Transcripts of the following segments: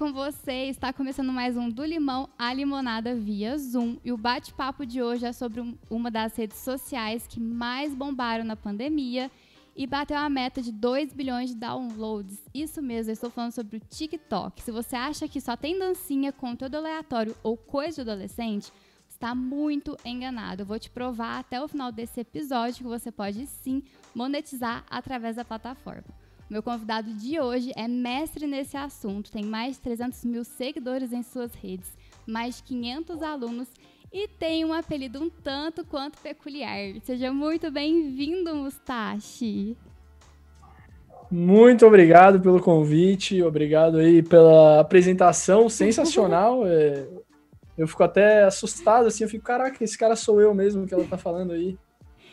com você? Está começando mais um Do Limão à Limonada via Zoom. E o bate-papo de hoje é sobre uma das redes sociais que mais bombaram na pandemia e bateu a meta de 2 bilhões de downloads. Isso mesmo, eu estou falando sobre o TikTok. Se você acha que só tem dancinha, conteúdo aleatório ou coisa de adolescente, está muito enganado. Eu vou te provar até o final desse episódio que você pode sim monetizar através da plataforma. Meu convidado de hoje é mestre nesse assunto, tem mais de 300 mil seguidores em suas redes, mais de 500 alunos e tem um apelido um tanto quanto peculiar. Seja muito bem-vindo, Mustache! Muito obrigado pelo convite, obrigado aí pela apresentação sensacional. é, eu fico até assustado, assim, eu fico, caraca, esse cara sou eu mesmo que ela tá falando aí.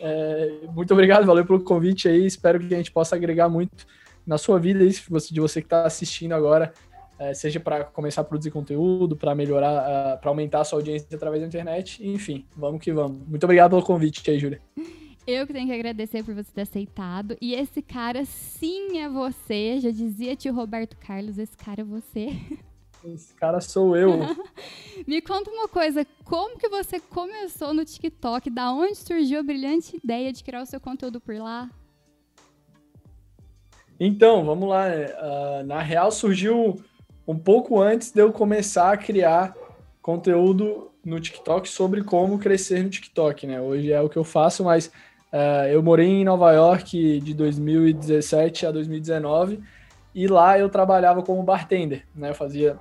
É, muito obrigado, valeu pelo convite aí, espero que a gente possa agregar muito na sua vida, isso de você que está assistindo agora, é, seja para começar a produzir conteúdo, para melhorar, uh, para aumentar a sua audiência através da internet, enfim, vamos que vamos. Muito obrigado pelo convite aí, Júlia. Eu que tenho que agradecer por você ter aceitado. E esse cara sim é você. Já dizia tio Roberto Carlos, esse cara é você. Esse cara sou eu. Me conta uma coisa, como que você começou no TikTok? Da onde surgiu a brilhante ideia de criar o seu conteúdo por lá? Então, vamos lá. Uh, na real, surgiu um pouco antes de eu começar a criar conteúdo no TikTok sobre como crescer no TikTok, né? Hoje é o que eu faço, mas uh, eu morei em Nova York de 2017 a 2019 e lá eu trabalhava como bartender, né? Eu fazia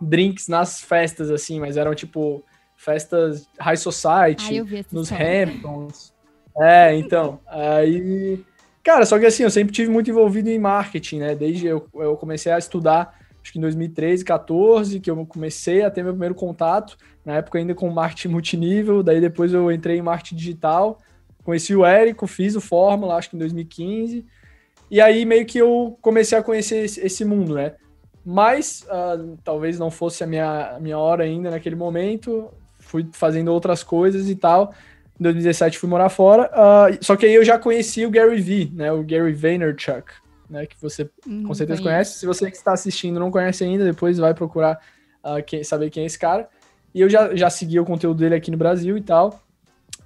drinks nas festas, assim, mas eram tipo festas high society, ah, nos Hamptons. É, então, aí Cara, só que assim, eu sempre tive muito envolvido em marketing, né? Desde eu, eu comecei a estudar, acho que em 2013, 14, que eu comecei a ter meu primeiro contato, na época ainda com marketing multinível, daí depois eu entrei em marketing digital, conheci o Érico, fiz o Fórmula, acho que em 2015, e aí meio que eu comecei a conhecer esse, mundo, né? Mas uh, talvez não fosse a minha, a minha hora ainda naquele momento, fui fazendo outras coisas e tal, em 2017 fui morar fora. Uh, só que aí eu já conheci o Gary Vee, né? O Gary Vaynerchuk, né? Que você hum, com certeza conhece. Se você que está assistindo não conhece ainda, depois vai procurar uh, quem, saber quem é esse cara. E eu já, já segui o conteúdo dele aqui no Brasil e tal.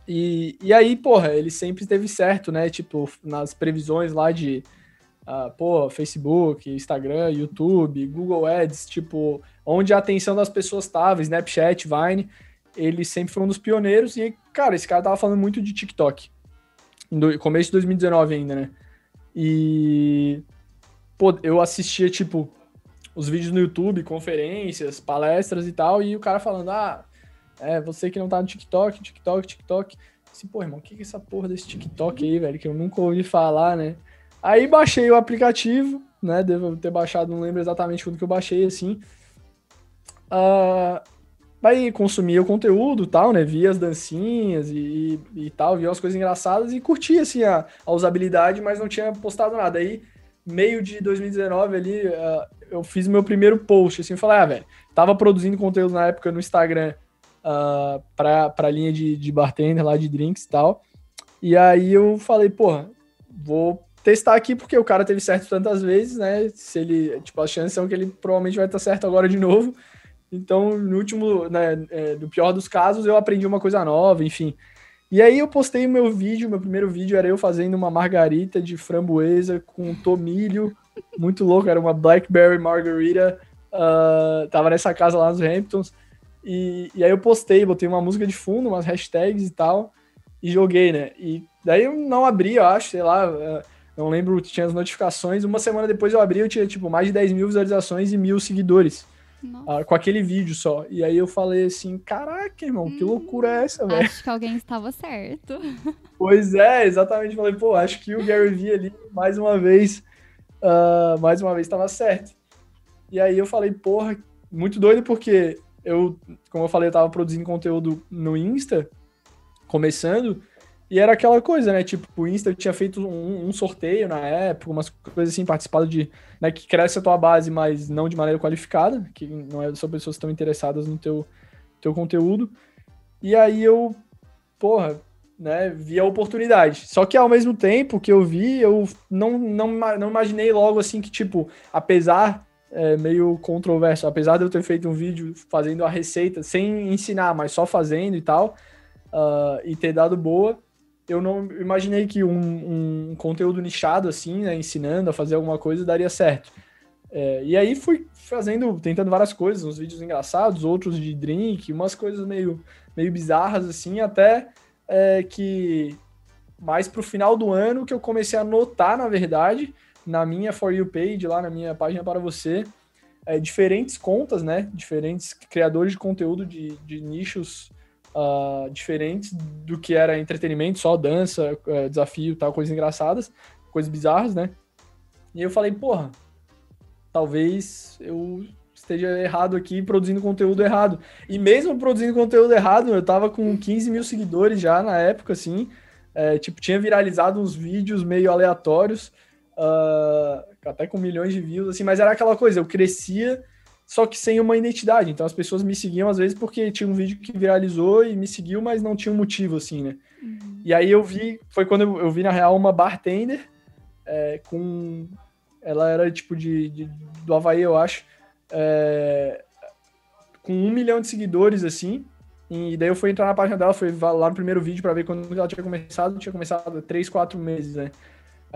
E, e aí, porra, ele sempre esteve certo, né? Tipo, nas previsões lá de, uh, pô, Facebook, Instagram, YouTube, Google Ads, tipo, onde a atenção das pessoas estava, Snapchat, Vine ele sempre foi um dos pioneiros e, cara, esse cara tava falando muito de TikTok. No começo de 2019 ainda, né? E, pô, eu assistia, tipo, os vídeos no YouTube, conferências, palestras e tal, e o cara falando, ah, é, você que não tá no TikTok, TikTok, TikTok. Assim, pô, irmão, o que é essa porra desse TikTok aí, velho, que eu nunca ouvi falar, né? Aí baixei o aplicativo, né? Devo ter baixado, não lembro exatamente quando que eu baixei, assim. Uh, Aí consumia o conteúdo tal, né? Via as dancinhas e, e tal, via as coisas engraçadas e curtia, assim, a, a usabilidade, mas não tinha postado nada. Aí, meio de 2019 ali, uh, eu fiz meu primeiro post, assim, falei, ah, velho, tava produzindo conteúdo na época no Instagram uh, pra, pra linha de, de bartender lá, de drinks e tal. E aí eu falei, porra, vou testar aqui porque o cara teve certo tantas vezes, né? Se ele, tipo, as chances são que ele provavelmente vai estar certo agora de novo. Então, no último, né, é, do pior dos casos, eu aprendi uma coisa nova, enfim. E aí eu postei o meu vídeo, meu primeiro vídeo era eu fazendo uma margarita de framboesa com tomilho, muito louco, era uma blackberry margarita, uh, tava nessa casa lá nos Hamptons, e, e aí eu postei, botei uma música de fundo, umas hashtags e tal, e joguei, né? E daí eu não abri, eu acho, sei lá, uh, não lembro, tinha as notificações, uma semana depois eu abri, eu tinha tipo mais de 10 mil visualizações e mil seguidores uh, com aquele vídeo só. E aí eu falei assim, caraca, irmão, que hum, loucura é essa, velho? Acho que alguém estava certo. Pois é, exatamente. Falei, pô, acho que o Gary Vee ali, mais uma vez, uh, mais uma vez estava certo. E aí eu falei, porra, muito doido porque eu, como eu falei, eu tava produzindo conteúdo no Insta, começando, e era aquela coisa, né? Tipo, o Insta tinha feito um, um, sorteio na época, umas coisas assim, participado de. Né, que cresce a tua base, mas não de maneira qualificada, que não é só pessoas estão interessadas no teu, teu conteúdo. E aí eu, porra, né, vi a oportunidade. Só que ao mesmo tempo que eu vi, eu não, não, não imaginei logo assim que, tipo, apesar é, meio controverso. Apesar de eu ter feito um vídeo fazendo a receita, sem ensinar, mas só fazendo e tal, uh, e ter dado boa, eu não imaginei que um, um conteúdo nichado assim, né, ensinando a fazer alguma coisa, daria certo. É, e aí fui fazendo, tentando várias coisas, uns vídeos engraçados, outros de drink, umas coisas meio, meio bizarras assim, até é, que mais pro final do ano que eu comecei a notar, na verdade, na minha For You page, lá na minha página para você, é, diferentes contas, né? Diferentes criadores de conteúdo de, de nichos uh, diferentes do que era entretenimento, só dança, uh, desafio, tal, coisas engraçadas, coisas bizarras, né? E eu falei, porra, talvez eu esteja errado aqui produzindo conteúdo errado. E mesmo produzindo conteúdo errado, eu tava com 15 mil seguidores já na época, assim. É, tipo, tinha viralizado uns vídeos meio aleatórios uh, até com milhões de views, assim, mas era aquela coisa, eu crescia, só que sem uma identidade. Então as pessoas me seguiam às vezes porque tinha um vídeo que viralizou e me seguiu, mas não tinha um motivo, assim, né? Uhum. E aí eu vi, foi quando eu, eu vi na real uma bartender é, com. Ela era tipo de, de do Havaí, eu acho. É, com um milhão de seguidores, assim. E daí eu fui entrar na página dela, fui lá no primeiro vídeo para ver quando ela tinha começado. Tinha começado há 3, 4 meses, né?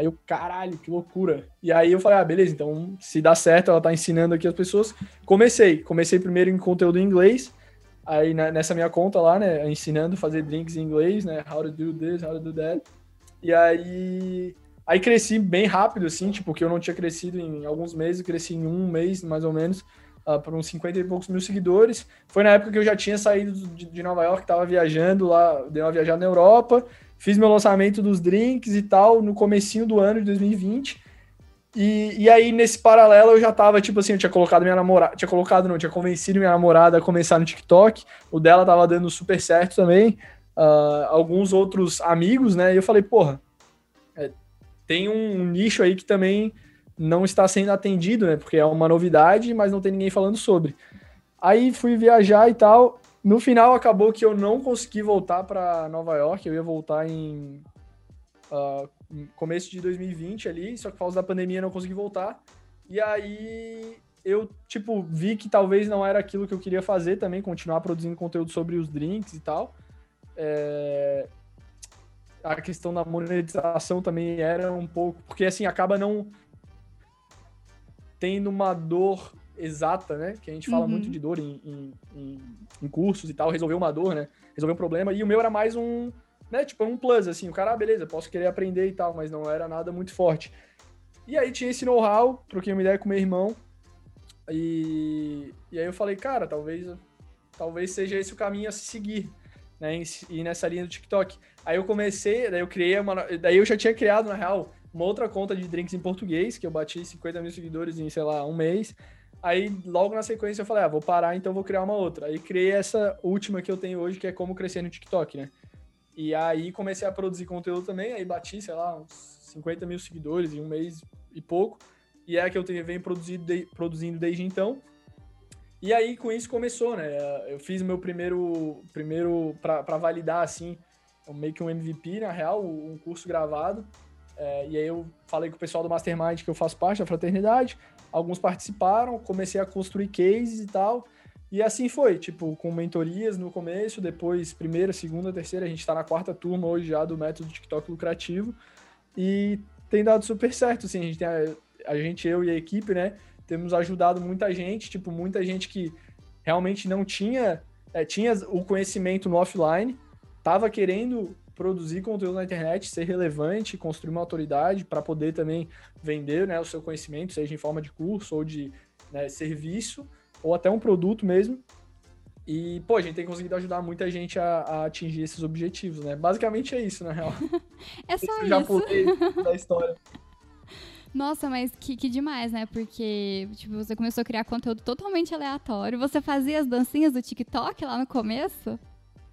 Aí eu, caralho, que loucura. E aí eu falei, ah, beleza, então se dá certo, ela tá ensinando aqui as pessoas. Comecei, comecei primeiro em conteúdo em inglês, aí nessa minha conta lá, né, ensinando a fazer drinks em inglês, né, how to do this, how to do that. E aí, aí cresci bem rápido, assim, tipo, que eu não tinha crescido em alguns meses, cresci em um mês, mais ou menos, uh, por uns 50 e poucos mil seguidores. Foi na época que eu já tinha saído de, de Nova York, tava viajando lá, dei uma viajada na Europa, Fiz meu lançamento dos drinks e tal no comecinho do ano de 2020. E, e aí, nesse paralelo, eu já tava, tipo assim, eu tinha colocado minha namorada. Tinha colocado, não, tinha convencido minha namorada a começar no TikTok. O dela tava dando super certo também. Uh, alguns outros amigos, né? E eu falei, porra, é, tem um, um nicho aí que também não está sendo atendido, né? Porque é uma novidade, mas não tem ninguém falando sobre. Aí fui viajar e tal. No final acabou que eu não consegui voltar para Nova York, eu ia voltar em uh, começo de 2020 ali, só que por causa da pandemia não consegui voltar. E aí eu, tipo, vi que talvez não era aquilo que eu queria fazer também, continuar produzindo conteúdo sobre os drinks e tal. É... A questão da monetização também era um pouco, porque assim, acaba não tendo uma dor exata, né? Que a gente fala uhum. muito de dor em, em, em, em, cursos e tal, resolver uma dor, né? Resolver um problema. E o meu era mais um, né? Tipo, um plus, assim. O cara, ah, beleza, posso querer aprender e tal, mas não era nada muito forte. E aí tinha esse know-how, troquei uma ideia com meu irmão. E, e aí eu falei, cara, talvez, talvez seja esse o caminho a se seguir, né? E nessa linha do TikTok. Aí eu comecei, daí eu criei uma. Daí eu já tinha criado, na real, uma outra conta de drinks em português, que eu bati 50 mil seguidores em, sei lá, um mês. Aí, logo na sequência, eu falei, ah, vou parar, então vou criar uma outra. Aí criei essa última que eu tenho hoje, que é como crescer no TikTok, né? E aí comecei a produzir conteúdo também, aí bati, sei lá, uns 50 mil seguidores em um mês e pouco. E é a que eu tenho, venho produzindo, de, produzindo desde então. E aí, com isso, começou, né? Eu fiz meu primeiro, primeiro para validar, assim, meio que um MVP, na real, um curso gravado. É, e aí eu falei com o pessoal do Mastermind que eu faço parte da fraternidade alguns participaram, comecei a construir cases e tal. E assim foi, tipo, com mentorias no começo, depois primeira, segunda, terceira, a gente está na quarta turma hoje já do método TikTok lucrativo. E tem dado super certo, assim, a gente a, a gente, eu e a equipe, né, temos ajudado muita gente, tipo, muita gente que realmente não tinha, é, tinha o conhecimento no offline, tava querendo produzir conteúdo na internet, ser relevante, construir uma autoridade para poder também vender né, o seu conhecimento, seja em forma de curso ou de né, serviço, ou até um produto mesmo. E, pô, a gente tem conseguido ajudar muita gente a, a atingir esses objetivos, né? Basicamente é isso, na real. é só isso. Já pulei da história. Nossa, mas que, que demais, né? Porque, tipo, você começou a criar conteúdo totalmente aleatório. Você fazia as dancinhas do TikTok lá no começo?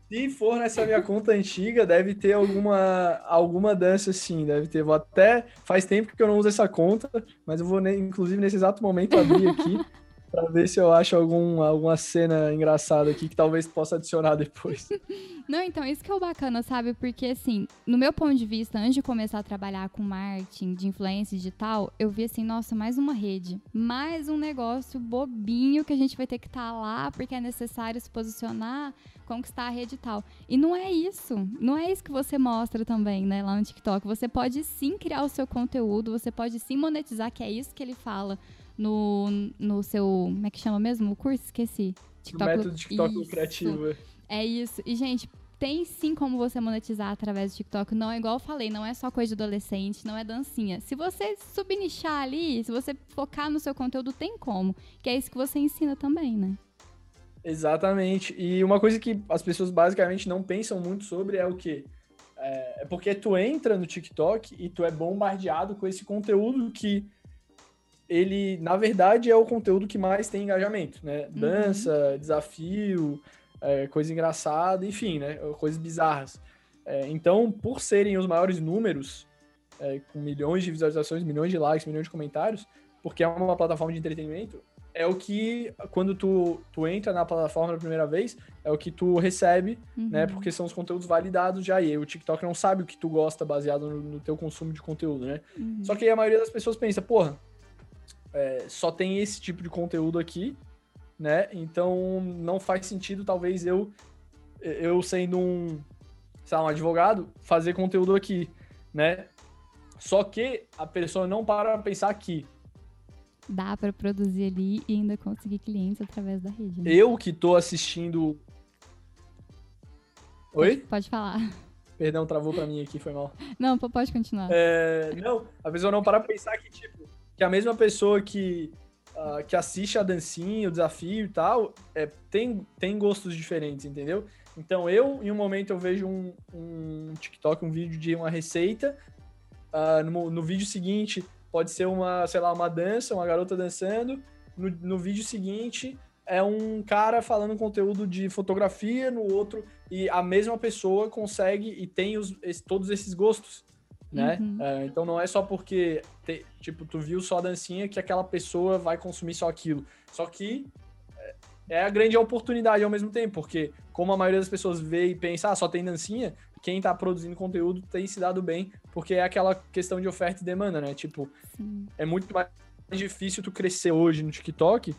Se for nessa minha conta antiga, deve ter alguma, alguma dança sim, deve ter. Vou até. Faz tempo que eu não uso essa conta, mas eu vou, inclusive, nesse exato momento abrir aqui. pra ver se eu acho algum, alguma cena engraçada aqui que talvez possa adicionar depois. Não, então, isso que é o bacana, sabe? Porque, assim, no meu ponto de vista, antes de começar a trabalhar com marketing, de influência digital, eu vi assim, nossa, mais uma rede. Mais um negócio bobinho que a gente vai ter que estar tá lá porque é necessário se posicionar, conquistar a rede e tal. E não é isso. Não é isso que você mostra também, né, lá no TikTok. Você pode sim criar o seu conteúdo, você pode sim monetizar, que é isso que ele fala no, no seu. Como é que chama mesmo? O curso? Esqueci. TikTok, o método TikTok lucrativo. É isso. E, gente, tem sim como você monetizar através do TikTok. Não é igual eu falei, não é só coisa de adolescente, não é dancinha. Se você subnichar ali, se você focar no seu conteúdo, tem como. Que é isso que você ensina também, né? Exatamente. E uma coisa que as pessoas basicamente não pensam muito sobre é o que? É, é porque tu entra no TikTok e tu é bombardeado com esse conteúdo que ele, na verdade, é o conteúdo que mais tem engajamento, né? Uhum. Dança, uhum. desafio, é, coisa engraçada, enfim, né? Coisas bizarras. É, então, por serem os maiores números, é, com milhões de visualizações, milhões de likes, milhões de comentários, porque é uma plataforma de entretenimento, é o que, quando tu, tu entra na plataforma na primeira vez, é o que tu recebe, uhum. né? Porque são os conteúdos validados já. E o TikTok não sabe o que tu gosta baseado no, no teu consumo de conteúdo, né? Uhum. Só que aí a maioria das pessoas pensa, porra, é, só tem esse tipo de conteúdo aqui, né? Então não faz sentido, talvez, eu, eu sendo um, sei lá, um advogado, fazer conteúdo aqui, né? Só que a pessoa não para pra pensar que dá para produzir ali e ainda conseguir clientes através da rede. Né? Eu que tô assistindo. Oi? Pode, pode falar. Perdão, travou pra mim aqui, foi mal. Não, pode continuar. É, não, a pessoa não para pra pensar que, tipo, que a mesma pessoa que, uh, que assiste a dancinha, o desafio e tal, é, tem, tem gostos diferentes, entendeu? Então eu, em um momento, eu vejo um, um TikTok, um vídeo de uma receita, uh, no, no vídeo seguinte pode ser uma, sei lá, uma dança, uma garota dançando, no, no vídeo seguinte é um cara falando conteúdo de fotografia, no outro, e a mesma pessoa consegue e tem os, todos esses gostos né? Uhum. É, então não é só porque, te, tipo, tu viu só a dancinha que aquela pessoa vai consumir só aquilo. Só que é, é a grande oportunidade ao mesmo tempo, porque como a maioria das pessoas vê e pensa, ah, só tem dancinha, quem tá produzindo conteúdo tem se dado bem, porque é aquela questão de oferta e demanda, né? Tipo, Sim. é muito mais difícil tu crescer hoje no TikTok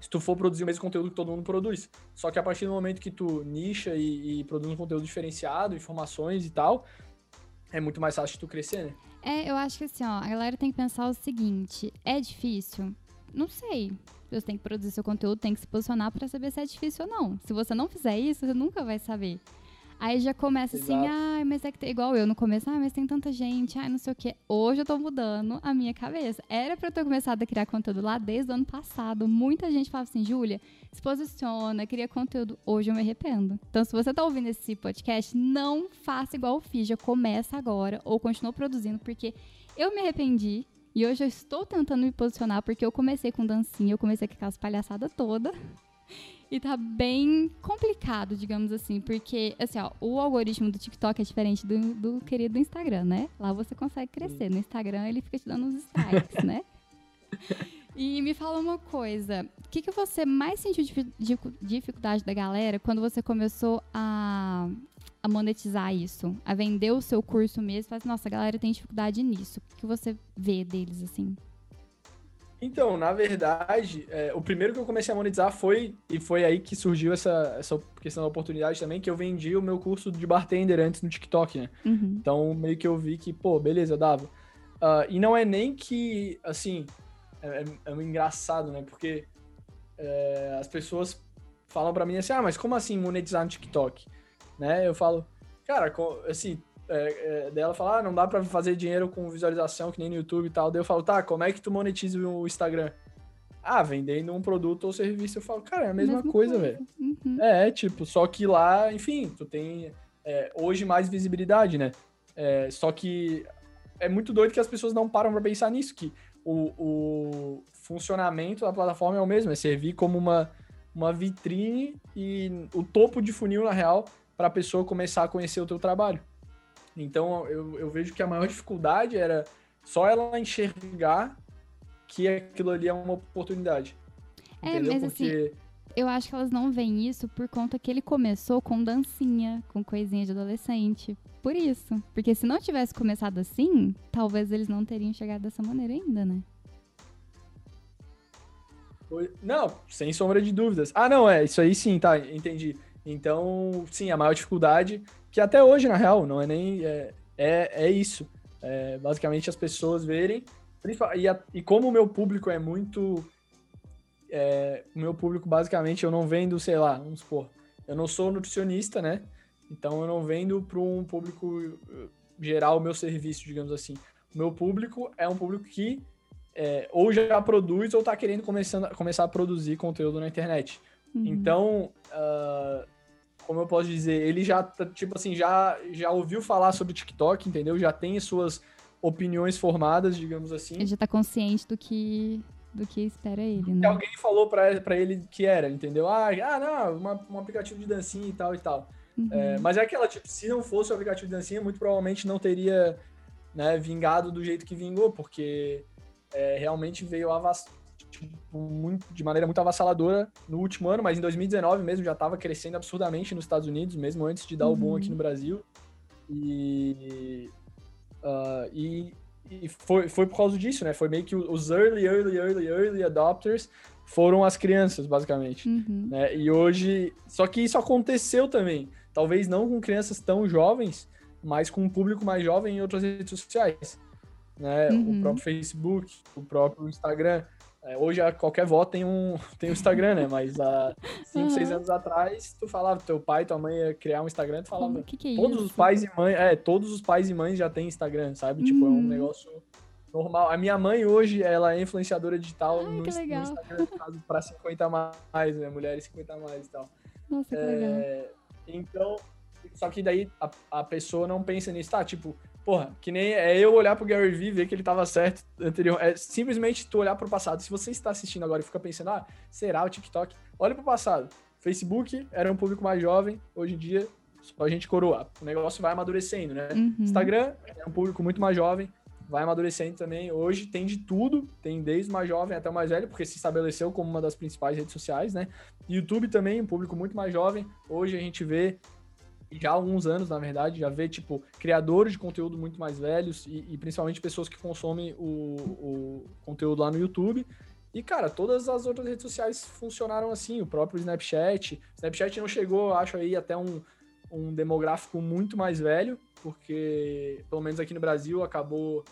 se tu for produzir o mesmo conteúdo que todo mundo produz. Só que a partir do momento que tu nicha e, e produz um conteúdo diferenciado, informações e tal, é muito mais fácil de tu crescer, né? É, eu acho que assim, ó, a galera tem que pensar o seguinte: é difícil? Não sei. Você tem que produzir seu conteúdo, tem que se posicionar para saber se é difícil ou não. Se você não fizer isso, você nunca vai saber. Aí já começa assim, Exato. assim, ai, mas é que tem, igual eu no começo, ai, mas tem tanta gente, ai, não sei o quê. Hoje eu tô mudando a minha cabeça. Era pra eu ter começado a criar conteúdo lá desde o ano passado. Muita gente falava assim, Júlia, se posiciona, cria conteúdo. Hoje eu me arrependo. Então, se você tá ouvindo esse podcast, não faça igual eu fiz, já começa agora ou continua produzindo, porque eu me arrependi. E hoje eu estou tentando me posicionar porque eu comecei com dancinha, eu comecei com aquelas palhaçadas toda. E tá bem complicado, digamos assim, porque, assim, ó, o algoritmo do TikTok é diferente do, do querido Instagram, né? Lá você consegue crescer. No Instagram ele fica te dando uns strikes, né? E me fala uma coisa, o que, que você mais sentiu de, de dificuldade da galera quando você começou a, a monetizar isso? A vender o seu curso mesmo? Faz, nossa, a galera tem dificuldade nisso. O que você vê deles, assim? Então, na verdade, é, o primeiro que eu comecei a monetizar foi, e foi aí que surgiu essa, essa questão da oportunidade também, que eu vendi o meu curso de bartender antes no TikTok, né? Uhum. Então, meio que eu vi que, pô, beleza, dava. Uh, e não é nem que, assim, é, é, é engraçado, né? Porque é, as pessoas falam para mim assim, ah, mas como assim monetizar no TikTok? Né? Eu falo, cara, assim, é, é, dela fala, ah, não dá para fazer dinheiro com visualização que nem no YouTube e tal. Daí eu falo, tá, como é que tu monetiza o Instagram? Ah, vendendo um produto ou serviço. Eu falo, cara, é a mesma, mesma coisa, coisa. velho. Uhum. É, tipo, só que lá, enfim, tu tem é, hoje mais visibilidade, né? É, só que é muito doido que as pessoas não param pra pensar nisso, que o, o funcionamento da plataforma é o mesmo, é servir como uma, uma vitrine e o topo de funil, na real, para a pessoa começar a conhecer o teu trabalho. Então eu, eu vejo que a maior dificuldade era só ela enxergar que aquilo ali é uma oportunidade. É, entendeu? mas Porque... assim, eu acho que elas não veem isso por conta que ele começou com dancinha, com coisinha de adolescente. Por isso. Porque se não tivesse começado assim, talvez eles não teriam chegado dessa maneira ainda, né? Não, sem sombra de dúvidas. Ah, não, é, isso aí sim, tá, entendi. Então, sim, a maior dificuldade, que até hoje, na real, não é nem. É, é, é isso. É, basicamente, as pessoas verem. E, a, e como o meu público é muito. É, o meu público, basicamente, eu não vendo, sei lá, vamos supor, eu não sou nutricionista, né? Então, eu não vendo para um público eh, geral o meu serviço, digamos assim. O meu público é um público que é, ou já produz ou está querendo começando, começar a produzir conteúdo na internet. Uhum. Então, uh, como eu posso dizer, ele já, tá, tipo assim, já, já ouviu falar sobre TikTok, entendeu? Já tem suas opiniões formadas, digamos assim. Ele já está consciente do que do que espera ele, né? Que alguém falou para ele que era, entendeu? Ah, ah não, uma, um aplicativo de dancinha e tal e tal. Uhum. É, mas é aquela, tipo, se não fosse o aplicativo de dancinha, muito provavelmente não teria né, vingado do jeito que vingou, porque é, realmente veio avass... tipo, muito, de maneira muito avassaladora no último ano, mas em 2019 mesmo já estava crescendo absurdamente nos Estados Unidos, mesmo antes de dar uhum. o boom aqui no Brasil. E, uh, e, e, foi, foi por causa disso, né? Foi meio que os early, early, early, early adopters foram as crianças, basicamente. Uhum. Né? E hoje. Só que isso aconteceu também. Talvez não com crianças tão jovens, mas com um público mais jovem em outras redes sociais né? Uhum. O próprio Facebook, o próprio Instagram. É, hoje qualquer avó tem um, tem um Instagram, né? Mas há 5, 6 anos atrás, tu falava, teu pai, tua mãe ia criar um Instagram, tu falava. Que que é todos isso? os pais e mães, é, todos os pais e mães já têm Instagram, sabe? Uhum. Tipo, é um hum. negócio normal. A minha mãe hoje, ela é influenciadora digital Ai, no, no, Instagram para 50 mais, né? Mulheres 50 mais e tal. Nossa, que é, legal. Então, só que daí a, a pessoa não pensa nisso, tá? Tipo, Porra, que nem é eu olhar pro Gary Vee e ver que ele tava certo anterior. É simplesmente tu olhar pro passado. Se você está assistindo agora e fica pensando, ah, será o TikTok? Olha pro passado. Facebook era um público mais jovem, hoje em dia só a gente coroa. O negócio vai amadurecendo, né? Uhum. Instagram é um público muito mais jovem, vai amadurecendo também. Hoje tem de tudo, tem desde o mais jovem até o mais velho, porque se estabeleceu como uma das principais redes sociais, né? YouTube também, um público muito mais jovem. Hoje a gente vê já há alguns anos, na verdade, já vê, tipo, criadores de conteúdo muito mais velhos e, e principalmente pessoas que consomem o, o, conteúdo lá no YouTube. E, cara, todas as outras redes sociais funcionaram assim, o próprio Snapchat. Snapchat não chegou, acho aí, até um, um demográfico muito mais velho, porque, pelo menos aqui no Brasil, acabou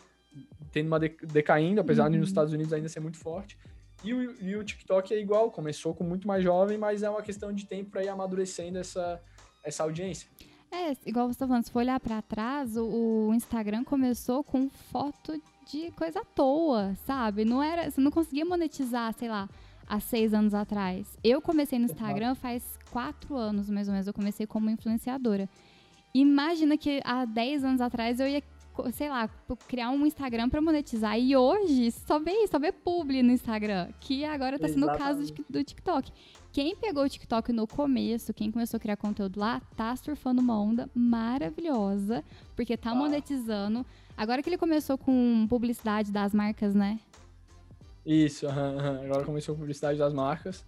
tendo uma decaindo, apesar uhum. de nos Estados Unidos ainda ser muito forte. E o, e o TikTok é igual, começou com muito mais jovem, mas é uma questão de tempo para ir amadurecendo essa, essa audiência. É, igual você tá falando, se for olhar para trás, o, o, Instagram começou com foto de coisa à toa, sabe? Não era, você não conseguia monetizar, sei lá, há seis anos atrás. Eu comecei no Instagram faz quatro anos, mais ou menos. Eu comecei como influenciadora. Imagina que há dez anos atrás eu ia, sei lá, criar um Instagram para monetizar. E hoje só vê só vê publi no Instagram. Que agora tá sendo o caso do TikTok. Quem pegou o TikTok no começo, quem começou a criar conteúdo lá, tá surfando uma onda maravilhosa, porque tá ah. monetizando. Agora que ele começou com publicidade das marcas, né? Isso, agora começou com publicidade das marcas.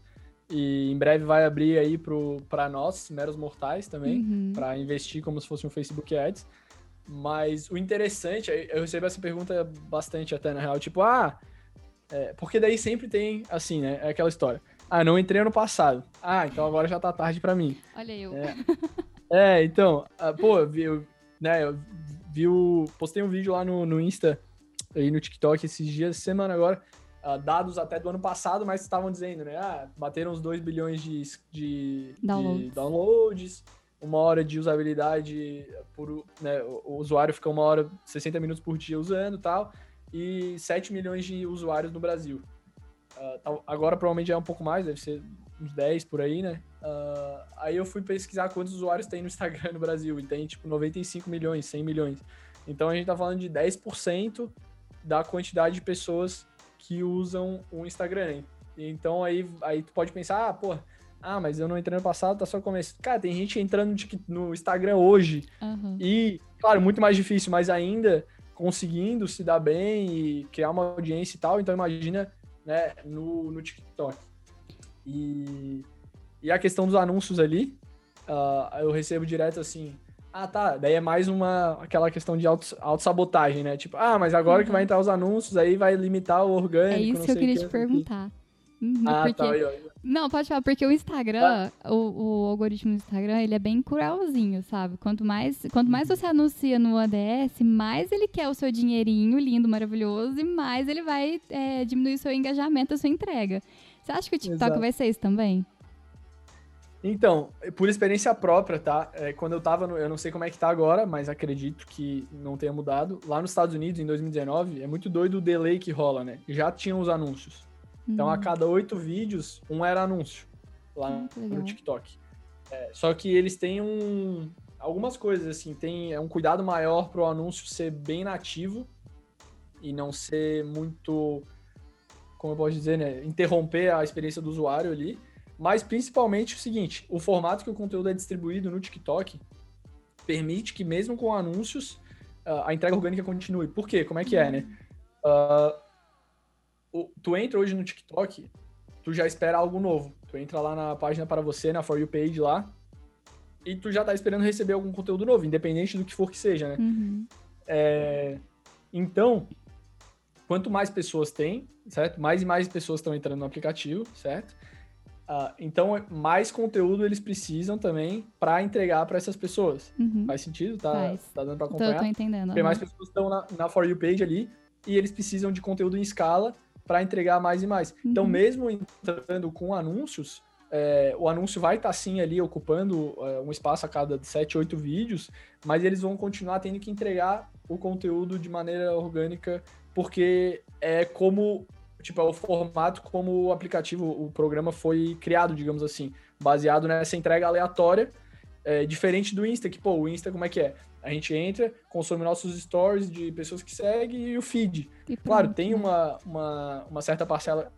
E em breve vai abrir aí para nós, meros mortais também, uhum. para investir como se fosse um Facebook Ads. Mas o interessante, eu recebo essa pergunta bastante até na real, tipo, ah, é, porque daí sempre tem, assim, né? É aquela história. Ah, não entrei ano passado. Ah, então agora já tá tarde para mim. Olha eu. É, é então, uh, pô, eu vi, eu, né, eu vi o, postei um vídeo lá no, no Insta e no TikTok esses dias, semana agora, uh, dados até do ano passado, mas estavam dizendo, né, ah, bateram os 2 bilhões de, de, downloads. de downloads, uma hora de usabilidade por, né, o, o usuário fica uma hora, 60 minutos por dia usando e tal, e 7 milhões de usuários no Brasil. Uh, agora provavelmente já é um pouco mais, deve ser uns 10 por aí, né? Uh, aí eu fui pesquisar quantos usuários tem no Instagram no Brasil, e tem tipo 95 milhões, 100 milhões. Então a gente tá falando de 10% da quantidade de pessoas que usam o Instagram. Então aí, aí tu pode pensar, ah, pô, ah, mas eu não entrei no passado, tá só começo. Cara, tem gente entrando no Instagram hoje uhum. e, claro, muito mais difícil, mas ainda conseguindo se dar bem e criar uma audiência e tal. Então imagina né, no, no TikTok. E, e a questão dos anúncios ali, uh, eu recebo direto assim, ah, tá. Daí é mais uma aquela questão de auto, autossabotagem, né? Tipo, ah, mas agora uhum. que vai entrar os anúncios, aí vai limitar o orgânico. É isso que eu queria te perguntar. Uhum, ah, porque... tá. Aí, aí. Não, pode falar, porque o Instagram, ah. o, o, algoritmo do Instagram, ele é bem cruelzinho, sabe? Quanto mais, quanto mais você anuncia no ADS, mais ele quer o seu dinheirinho lindo, maravilhoso, e mais ele vai é, diminuir o seu engajamento, a sua entrega. Você acha que o TikTok Exato. vai ser isso também? Então, por experiência própria, tá? É, quando eu tava no. Eu não sei como é que tá agora, mas acredito que não tenha mudado. Lá nos Estados Unidos, em 2019, é muito doido o delay que rola, né? Já tinham os anúncios. Então, a hum. cada oito vídeos, um era anúncio lá hum, no TikTok. É, só que eles têm um. Algumas coisas, assim, tem é um cuidado maior para o anúncio ser bem nativo e não ser muito. Como eu posso dizer, né? Interromper a experiência do usuário ali. Mas principalmente o seguinte: o formato que o conteúdo é distribuído no TikTok permite que, mesmo com anúncios, uh, a entrega orgânica continue. Por quê? Como é que é, né? Uh, tu entra hoje no TikTok, tu já espera algo novo. Tu entra lá na página para você, na For You page lá, e tu já tá esperando receber algum conteúdo novo, independente do que for que seja, né? Uhum. É, então, quanto mais pessoas tem, certo? Mais e mais pessoas estão entrando no aplicativo, certo? Uh, então, mais conteúdo eles precisam também para entregar para essas pessoas. Uhum. Faz sentido? Tá, Faz. tá dando para acompanhar? Tô, tô entendendo. Porque mais pessoas estão na, na For You page ali e eles precisam de conteúdo em escala para entregar mais e mais. Então, uhum. Então, mesmo entrando com anúncios, é, o anúncio vai estar tá, sim ali ocupando é, um espaço a cada 7, 8 vídeos, mas eles vão continuar tendo que entregar o conteúdo de maneira orgânica, porque é como tipo, é o formato como o aplicativo, o programa foi criado, digamos assim, baseado nessa entrega aleatória, é, diferente do Insta, que, pô, o Insta como é que é? A gente entra, consome nossos stories de pessoas que seguem e o feed. E claro, tem né? uma, uma, uma certa parcela.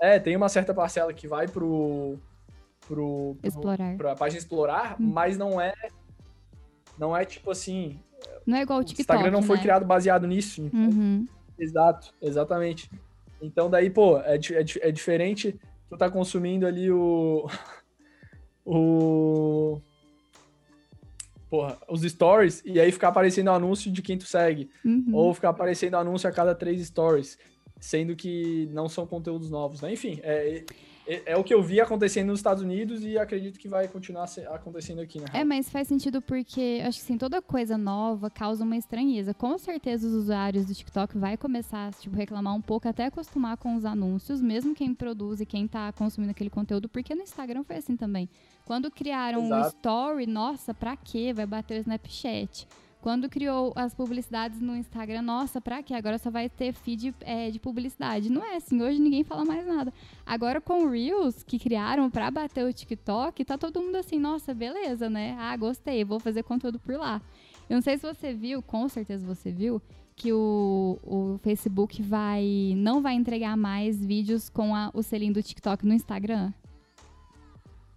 É, tem uma certa parcela que vai pro. pro, pro explorar. pra página explorar, hum. mas não é. Não é tipo assim. Não é igual o TikTok. O Instagram não né? foi criado baseado nisso. Então. Uhum. Exato, exatamente. Então daí, pô, é, é, é diferente tu tá consumindo ali o. o. Porra, os stories, e aí ficar aparecendo anúncio de quem tu segue. Uhum. Ou ficar aparecendo anúncio a cada três stories. Sendo que não são conteúdos novos, né? Enfim, é, é, é, o que eu vi acontecendo nos Estados Unidos e acredito que vai continuar acontecendo aqui, né? É, mas faz sentido porque acho que sim, toda coisa nova causa uma estranheza. Com certeza os usuários do TikTok vai começar a tipo, reclamar um pouco, até acostumar com os anúncios, mesmo quem produz e quem tá consumindo aquele conteúdo, porque no Instagram foi assim também. Quando criaram o um Story, nossa, pra quê? Vai bater o Snapchat. Quando criou as publicidades no Instagram, nossa, pra quê? Agora só vai ter feed é, de publicidade. Não é assim, hoje ninguém fala mais nada. Agora com o Reels, que criaram pra bater o TikTok, tá todo mundo assim, nossa, beleza, né? Ah, gostei, vou fazer conteúdo por lá. Eu não sei se você viu, com certeza você viu, que o, o Facebook vai não vai entregar mais vídeos com a, o selinho do TikTok no Instagram.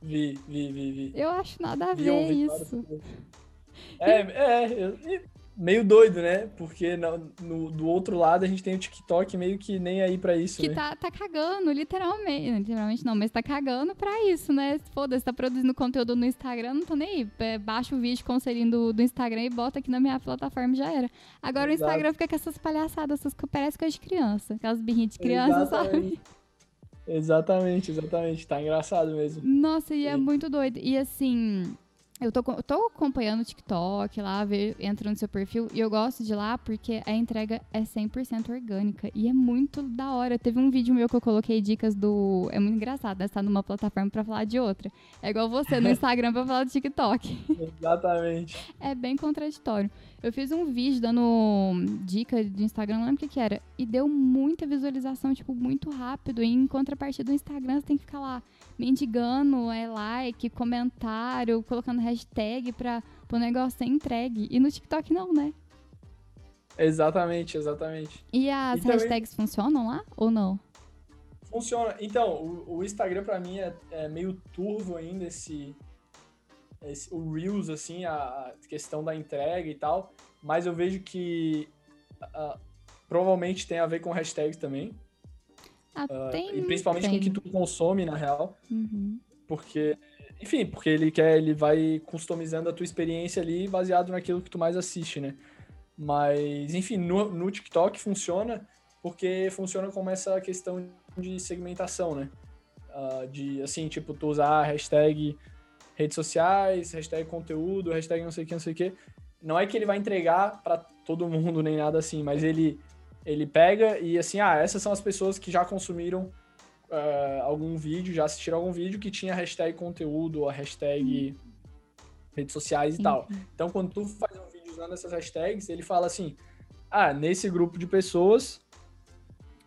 Vi, vi, vi, vi. Eu acho nada a vi ver isso. É, é, meio doido, né? Porque no, no, do outro lado a gente tem o TikTok meio que nem aí pra isso, que né? tá, tá cagando, literalmente. Literalmente não, mas tá cagando pra isso, né? Foda-se, tá produzindo conteúdo no Instagram, não tô nem aí. É, baixa o vídeo com o selinho do, do Instagram e bota aqui na minha plataforma já era. Agora Exato. o Instagram fica com essas palhaçadas, essas que parece coisa de criança. Aquelas birrinhas de criança, Exatamente. sabe? Exatamente, exatamente. Tá engraçado mesmo. Nossa, e é muito doido. E assim, eu tô, tô acompanhando o TikTok lá, ver, entra no seu perfil, e eu gosto de lá porque a entrega é 100% orgânica. E é muito da hora. Teve um vídeo meu que eu coloquei dicas do. É muito engraçado, né? Você tá numa plataforma pra falar de outra. É igual você no Instagram pra falar do TikTok. Exatamente. É bem contraditório. Eu fiz um vídeo dando dica de Instagram, não lembro o que, que era. E deu muita visualização, tipo, muito rápido. E em contrapartida do Instagram, você tem que ficar lá mendigando é like, comentário, colocando hashtag pra o negócio ser entregue. E no TikTok não, né? Exatamente, exatamente. E as e hashtags também... funcionam lá ou não? Funciona. Então, o, o Instagram para mim é, é, meio turvo ainda esse, esse, o Reels, assim, a questão da entrega e tal. Mas eu vejo que uh, provavelmente tem a ver com hashtags também. Ah, Uh, tem, e principalmente tem. com o que tu consome, na real. Uhum. Porque, enfim, porque ele quer, ele vai customizando a tua experiência ali baseado naquilo que tu mais assiste, né? Mas, enfim, no, no TikTok funciona porque funciona como essa questão de segmentação, né? Uh, de, assim, tipo, tu usar a hashtag redes sociais, hashtag conteúdo, hashtag não sei o que, não sei o que. Não é que ele vai entregar para todo mundo nem nada assim, mas ele, ele pega e assim, ah, essas são as pessoas que já consumiram uh, algum vídeo, já assistiram algum vídeo que tinha hashtag conteúdo, a hashtag redes sociais e tal. Então, quando tu faz um vídeo usando essas hashtags, ele fala assim, ah, nesse grupo de pessoas,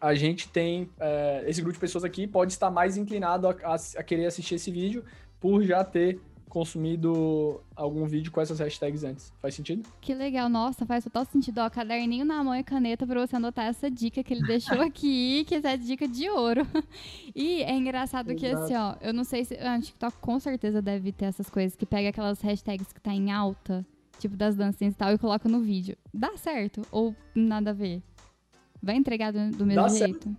a gente tem, é, esse grupo de pessoas aqui pode estar mais inclinado a, a, a querer assistir esse vídeo por já ter consumido algum vídeo com essas hashtags antes. Faz sentido? Que legal, nossa, faz total sentido. Ó, caderninho na mão e caneta pra você anotar essa dica que ele deixou aqui, que essa é dica de ouro. E é engraçado que Exato. assim, ó, eu não sei se. A TikTok com certeza deve ter essas coisas que pega aquelas hashtags que tá em alta, tipo das dancinhas e tal, e coloca no vídeo. Dá certo? Ou nada a ver? Vai entregar do, do mesmo Dá jeito?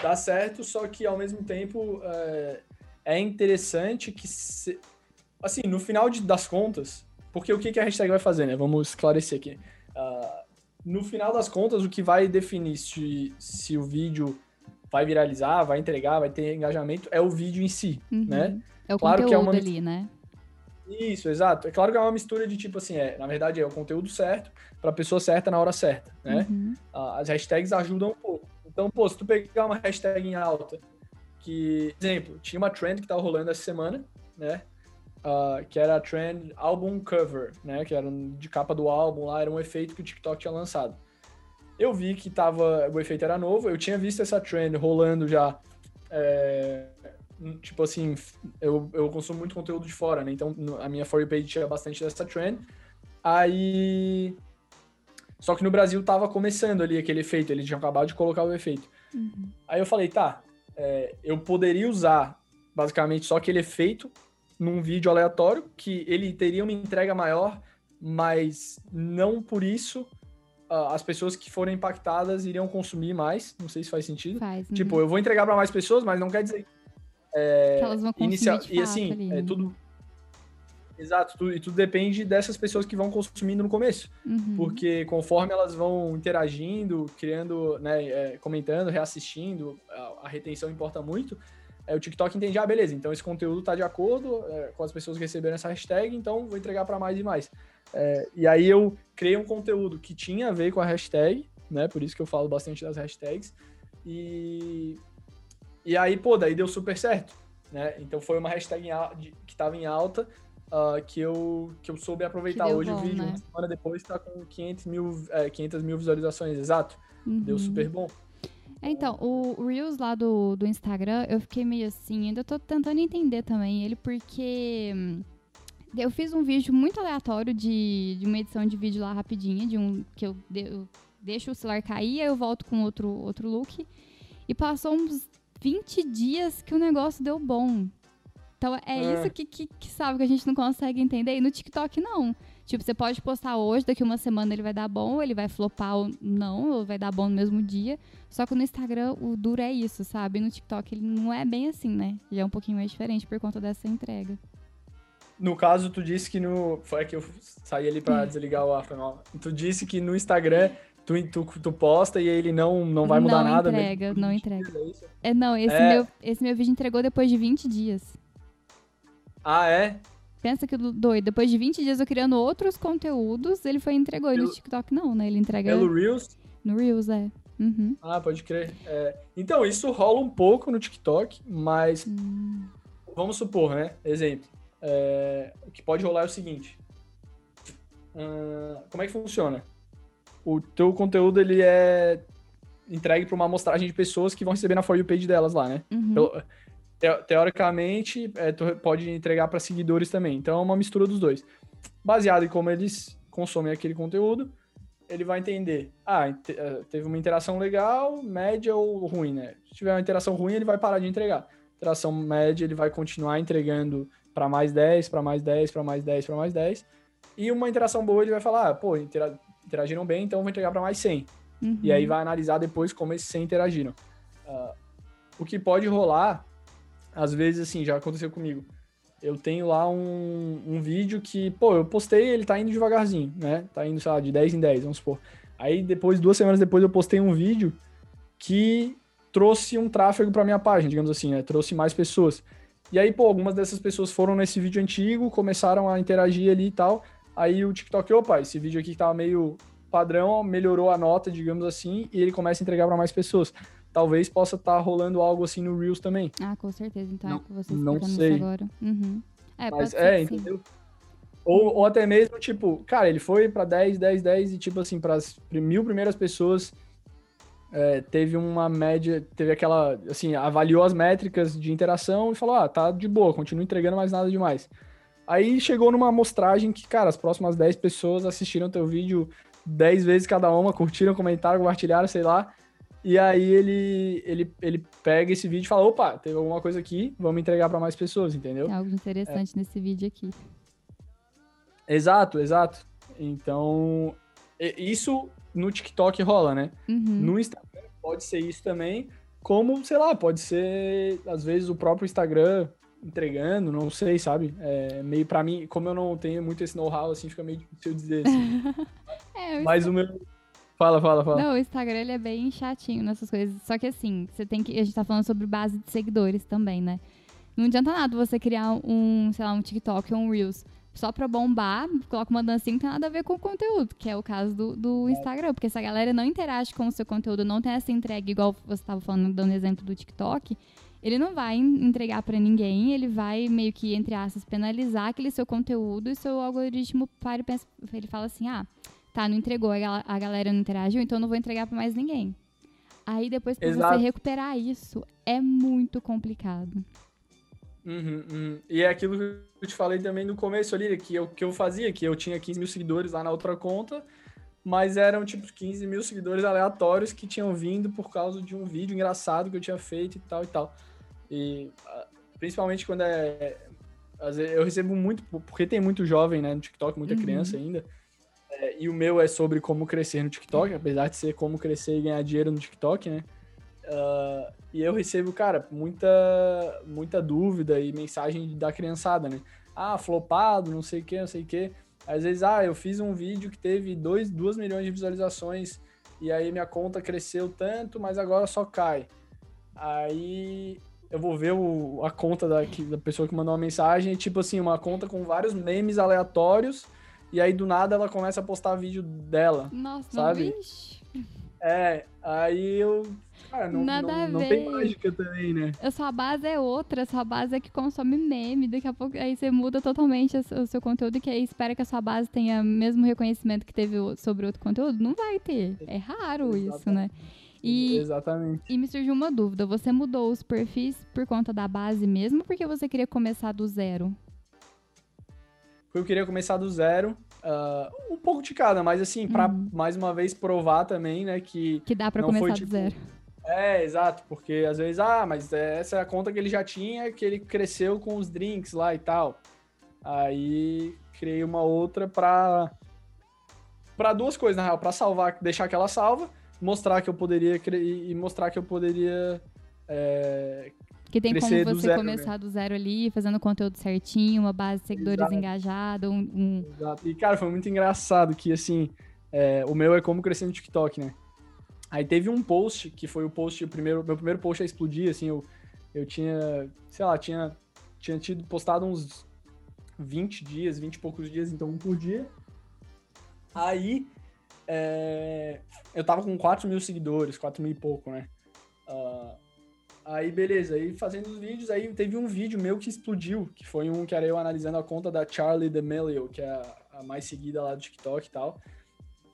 Dá certo, só que ao mesmo tempo é, é interessante que, se- assim, no final de- das contas, porque o que, que a hashtag vai fazer, né? Vamos esclarecer aqui. Ah, no final das contas, o que vai definir se, se o vídeo vai viralizar, vai entregar, vai ter engajamento, é o vídeo em si, Uhum. né? É o Claro que é conteúdo uma- ali, né? Isso, exato. É claro que é uma mistura de tipo assim, é, na verdade é o conteúdo certo para a pessoa certa na hora certa, né? Uhum. Ah, as hashtags ajudam um pouco. Então, pô, se tu pegar uma hashtag em alta, que, exemplo, tinha uma trend que tava rolando essa semana, né? Ah, que era a trend album cover, né? Que era de capa do álbum lá, era um efeito que o TikTok tinha lançado. Eu vi que tava, o efeito era novo, eu tinha visto essa trend rolando já. é, tipo assim, eu, eu consumo muito conteúdo de fora, né? Então a minha For You page tinha bastante dessa trend. Aí. Só que no Brasil tava começando ali aquele efeito, eles tinham acabado de colocar o efeito. Uhum. Aí eu falei, tá, é, eu poderia usar basicamente só aquele efeito num vídeo aleatório, que ele teria uma entrega maior, mas não por isso ah, as pessoas que forem impactadas iriam consumir mais. Não sei se faz sentido. Faz. uhum. Tipo, eu vou entregar para mais pessoas, mas não quer dizer que elas vão consumir inicial. de E assim, ali, é né? tudo. Exato, tudo, e tudo depende dessas pessoas que vão consumindo no começo. Uhum. Porque conforme elas vão interagindo, criando, né, é, comentando, reassistindo, a, a retenção importa muito. É, o TikTok entende, ah, beleza, então esse conteúdo tá de acordo é, com as pessoas que receberam essa hashtag, então vou entregar para mais e mais. É, e aí eu criei um conteúdo que tinha a ver com a hashtag, né? Por isso que eu falo bastante das hashtags. E, e aí, pô, daí deu super certo, né? Então foi uma hashtag que tava em alta, ah, que, eu, que eu soube aproveitar. deu Hoje o bom, vídeo, né? uma semana depois, tá com 500 mil, é, 500 mil visualizações, exato. Deu Uhum. super bom. Então, o Reels lá do, do Instagram, eu fiquei meio assim, ainda tô tentando entender também ele, porque hum, eu fiz um vídeo muito aleatório de, de uma edição de vídeo lá rapidinha, de um que eu, de- eu deixo o celular cair, aí eu volto com outro, outro look. E passou uns 20 dias que o negócio deu bom. Então é É. isso que, que, que sabe que a gente não consegue entender. E no TikTok não. Tipo, você pode postar hoje, daqui uma semana ele vai dar bom, ou ele vai flopar ou não, ou vai dar bom no mesmo dia. Só que no Instagram o duro é isso, sabe? No TikTok ele não é bem assim, né? Já é um pouquinho mais diferente por conta dessa entrega. No caso, tu disse que no. Foi que eu saí ali Hum. pra desligar o mal. Tu disse que no Instagram tu, tu, tu posta e ele não, não vai mudar Não nada, né? entrega, não entrega. É isso? É, não, esse, É. Meu, esse meu vídeo entregou depois de 20 dias. Ah, é? Pensa que doido. Depois de 20 dias eu criando outros conteúdos, ele foi e entregou. E no Pelo- TikTok não, né? Ele entrega Pelo Reels? no Reels, é. Uhum. Ah, pode crer. É, Então, isso rola um pouco no TikTok, mas Hum. vamos supor, né? Exemplo. é, O que pode rolar é o seguinte. Ah, como é que funciona? O teu conteúdo, ele é entregue para uma amostragem de pessoas que vão receber na For You page delas lá, né? Uhum. Pelo- teoricamente, é, tu pode entregar para seguidores também. Então é uma mistura dos dois. Baseado em como eles consomem aquele conteúdo, ele vai entender. Ah, eh, teve uma interação legal, média ou ruim, né? Se tiver uma interação ruim, ele vai parar de entregar. Interação média, ele vai continuar entregando para mais 10, para mais 10, para mais 10, para mais 10. E uma interação boa, ele vai falar, ah, pô, intera- interagiram bem, então vou entregar para mais 100. Uhum. E aí vai analisar depois como esses 100 interagiram. uh, o que pode rolar, às vezes, assim, já aconteceu comigo. Eu tenho lá um, um vídeo que, pô, eu postei, ele tá indo devagarzinho, né? Tá indo, sei lá, de 10 em 10, vamos supor. Aí depois, duas semanas depois, eu postei um vídeo que trouxe um tráfego para minha página, digamos assim, né? Trouxe mais pessoas. E aí, pô, algumas dessas pessoas foram nesse vídeo antigo, começaram a interagir ali e tal. Aí o TikTok, opa, esse vídeo aqui que tava meio padrão, melhorou a nota, digamos assim, e ele começa a entregar para mais pessoas. Talvez possa estar tá rolando algo assim no Reels também. Ah, com certeza. Então não, é que você não sei. agora. Uhum. É, Mas é, entendeu? Ou, ou até mesmo, tipo, cara, ele foi para 10, 10, 10 e, tipo assim, para as mil primeiras pessoas é, teve uma média, teve aquela, assim, avaliou as métricas de interação e falou, ah, tá de boa, continua entregando mais nada demais. Aí chegou numa amostragem que, cara, as próximas 10 pessoas assistiram teu vídeo 10 vezes cada uma, curtiram, comentaram, compartilharam, sei lá. E aí ele, ele, ele pega esse vídeo e fala, opa, teve alguma coisa aqui, vamos entregar para mais pessoas, entendeu? Tem algo interessante é. nesse vídeo aqui. Exato, exato. Então, isso no TikTok rola, né? Uhum. No Instagram pode ser isso também, como, sei lá, pode ser, às vezes, o próprio Instagram entregando, não sei, sabe? É meio para mim, como eu não tenho muito esse know-how, assim, fica meio difícil dizer assim. é, Mas o meu. Fala, fala, fala. Não, o Instagram ele é bem chatinho nessas coisas. Só que assim, você tem que. A gente tá falando sobre base de seguidores também, né? Não adianta nada você criar um, sei lá, um TikTok ou um Reels só pra bombar, coloca uma dancinha que não tem nada a ver com o conteúdo, que é o caso do, do Instagram. Porque se a galera não interage com o seu conteúdo, não tem essa entrega, igual você estava falando, dando exemplo do TikTok, ele não vai entregar para ninguém, ele vai meio que, entre aspas, penalizar aquele seu conteúdo e seu algoritmo para e pensa, ele fala assim, ah, tá, não entregou, a galera não interagiu, então eu não vou entregar para mais ninguém. Aí depois pra Exato. você recuperar isso, é muito complicado. Uhum, uhum. E é aquilo que eu te falei também no começo ali, que eu, que eu fazia, que eu tinha 15 mil seguidores lá na outra conta, mas eram tipo 15 mil seguidores aleatórios que tinham vindo por causa de um vídeo engraçado que eu tinha feito e tal e tal. E ah, principalmente quando é. Eu recebo muito, porque tem muito jovem né, no TikTok, muita uhum. criança ainda. É, e o meu é sobre como crescer no TikTok, apesar de ser como crescer e ganhar dinheiro no TikTok, né? Uh, e eu recebo, cara, muita, muita dúvida e mensagem da criançada, né? Ah, flopado, não sei o que, não sei o que. Às vezes, ah, eu fiz um vídeo que teve 2 milhões de visualizações e aí minha conta cresceu tanto, mas agora só cai. Aí eu vou ver o, a conta da, da pessoa que mandou uma mensagem, tipo assim, uma conta com vários memes aleatórios, e aí do nada ela começa a postar vídeo dela. Nossa, sabe? É, aí eu Cara, não, Nada não, não, tem mágica também, né? A sua base é outra, a sua base é que consome meme, daqui a pouco aí você muda totalmente o seu conteúdo e que aí espera que a sua base tenha o mesmo reconhecimento que teve sobre outro conteúdo. Não vai ter. É raro Exatamente. isso, né? E, Exatamente. E me surgiu uma dúvida. Você mudou os perfis por conta da base mesmo ou porque você queria começar do zero? Eu queria começar do zero. Uh, um pouco de cada, mas assim, para uhum. mais uma vez provar também, né, que. Que dá para começar foi, do tipo, zero é, exato, porque às vezes, ah, mas essa é a conta que ele já tinha, que ele cresceu com os drinks lá e tal. Aí criei uma outra para para duas coisas, na real, para salvar, deixar aquela salva, mostrar que eu poderia e mostrar que eu poderia é, que tem como você zero, começar né? do zero ali, fazendo conteúdo certinho, uma base de seguidores Exato. engajada, um, um... Exato. E cara, foi muito engraçado que assim, é, o meu é como crescer no TikTok, né? Aí teve um post, que foi o post, o primeiro, meu primeiro post a explodir, assim, eu, eu tinha, sei lá, tinha, tinha tido postado uns 20 dias, 20 e poucos dias, então um por dia. Aí, é, eu tava com 4 mil seguidores, 4 mil e pouco, né? Uh, aí, beleza, aí fazendo os vídeos, aí teve um vídeo meu que explodiu, que foi um que era eu analisando a conta da Charlie D'Amelio, que é a, a mais seguida lá do TikTok e tal,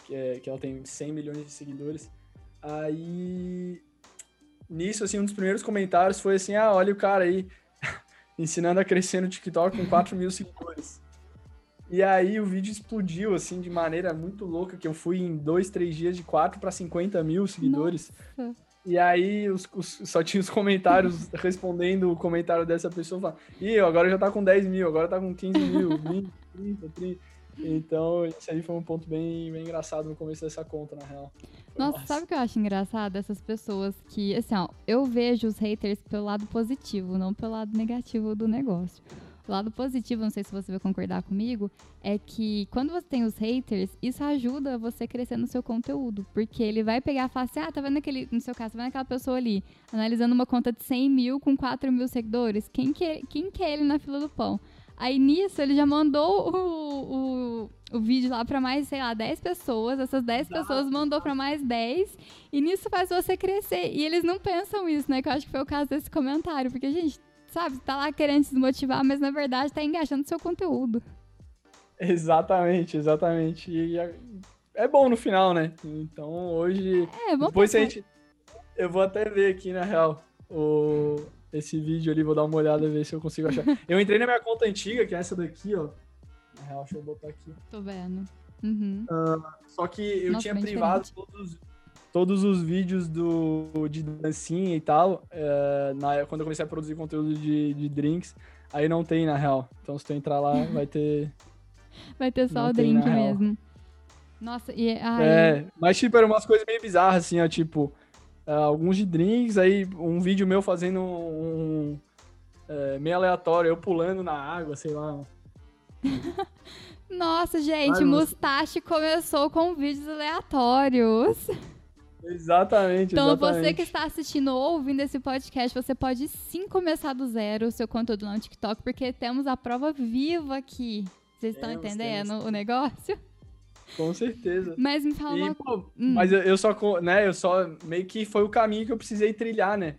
que, é, que ela tem 100 milhões de seguidores. Aí, nisso, assim, um dos primeiros comentários foi assim: ah, olha o cara aí ensinando a crescer no TikTok com 4 mil seguidores. E aí o vídeo explodiu, assim, de maneira muito louca, que eu fui em dois, três dias de 4 para 50 mil seguidores. Nossa. E aí os, os, só tinha os comentários respondendo o comentário dessa pessoa, falando, ih, agora já tá com 10 mil, agora tá com 15 mil, 20, 30, 30. Então, isso aí foi um ponto bem, bem engraçado no começo dessa conta, na real. Nossa, sabe o que eu acho engraçado? Essas pessoas que, assim, ó, eu vejo os haters pelo lado positivo, não pelo lado negativo do negócio. O lado positivo, não sei se você vai concordar comigo, é que quando você tem os haters, isso ajuda você crescer no seu conteúdo. Porque ele vai pegar e falar assim: ah, tá vendo aquele, no seu caso, tá vendo aquela pessoa ali, analisando uma conta de 100 mil com 4 mil seguidores? Quem que, quem que é ele na fila do pão? Aí nisso ele já mandou o, o, o vídeo lá para mais, sei lá, 10 pessoas. Essas 10 pessoas mandou para mais 10. E nisso faz você crescer. E eles não pensam isso, né? Que eu acho que foi o caso desse comentário. Porque, gente, sabe, tá lá querendo se desmotivar, mas na verdade tá engajando seu conteúdo. Exatamente, exatamente. E é, é bom no final, né? Então hoje. É, bom Depois a gente. Eu vou até ver aqui, na real, o, esse vídeo ali, vou dar uma olhada, ver se eu consigo achar. Eu entrei na minha conta antiga, que é essa daqui, ó. Na real, deixa eu botar aqui. Tô vendo. Uhum. Uh, só que eu Nossa, tinha privado todos, todos os vídeos do, de dancinha e tal, uh, na, quando eu comecei a produzir conteúdo de, de drinks, aí não tem na real. Então se tu entrar lá, vai ter. vai ter só não o drink mesmo. Nossa, e aí... É, mas tipo, eram umas coisas meio bizarras, assim, ó, tipo, uh, alguns de drinks, aí um vídeo meu fazendo um, uh, meio aleatório, eu pulando na água, sei lá. Nossa, gente, Ai, Mustache começou com vídeos aleatórios. Exatamente, Então, exatamente. você que está assistindo ou ouvindo esse podcast, você pode sim começar do zero o seu conteúdo no TikTok, porque temos a prova viva aqui. Vocês estão entendendo temos. o negócio? Com certeza. Mas me fala e, uma... pô, hum. Mas eu, eu, só, né, eu só meio que foi o caminho que eu precisei trilhar, né?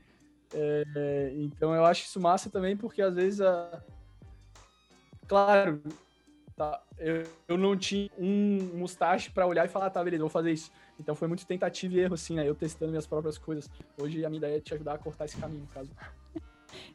É, então eu acho isso massa também, porque às vezes a... Claro, tá, eu, eu não tinha um mustache para olhar e falar, tá, beleza, vou fazer isso. Então foi muito tentativa e erro, assim, né? Eu testando minhas próprias coisas. Hoje a minha ideia é te ajudar a cortar esse caminho, caso.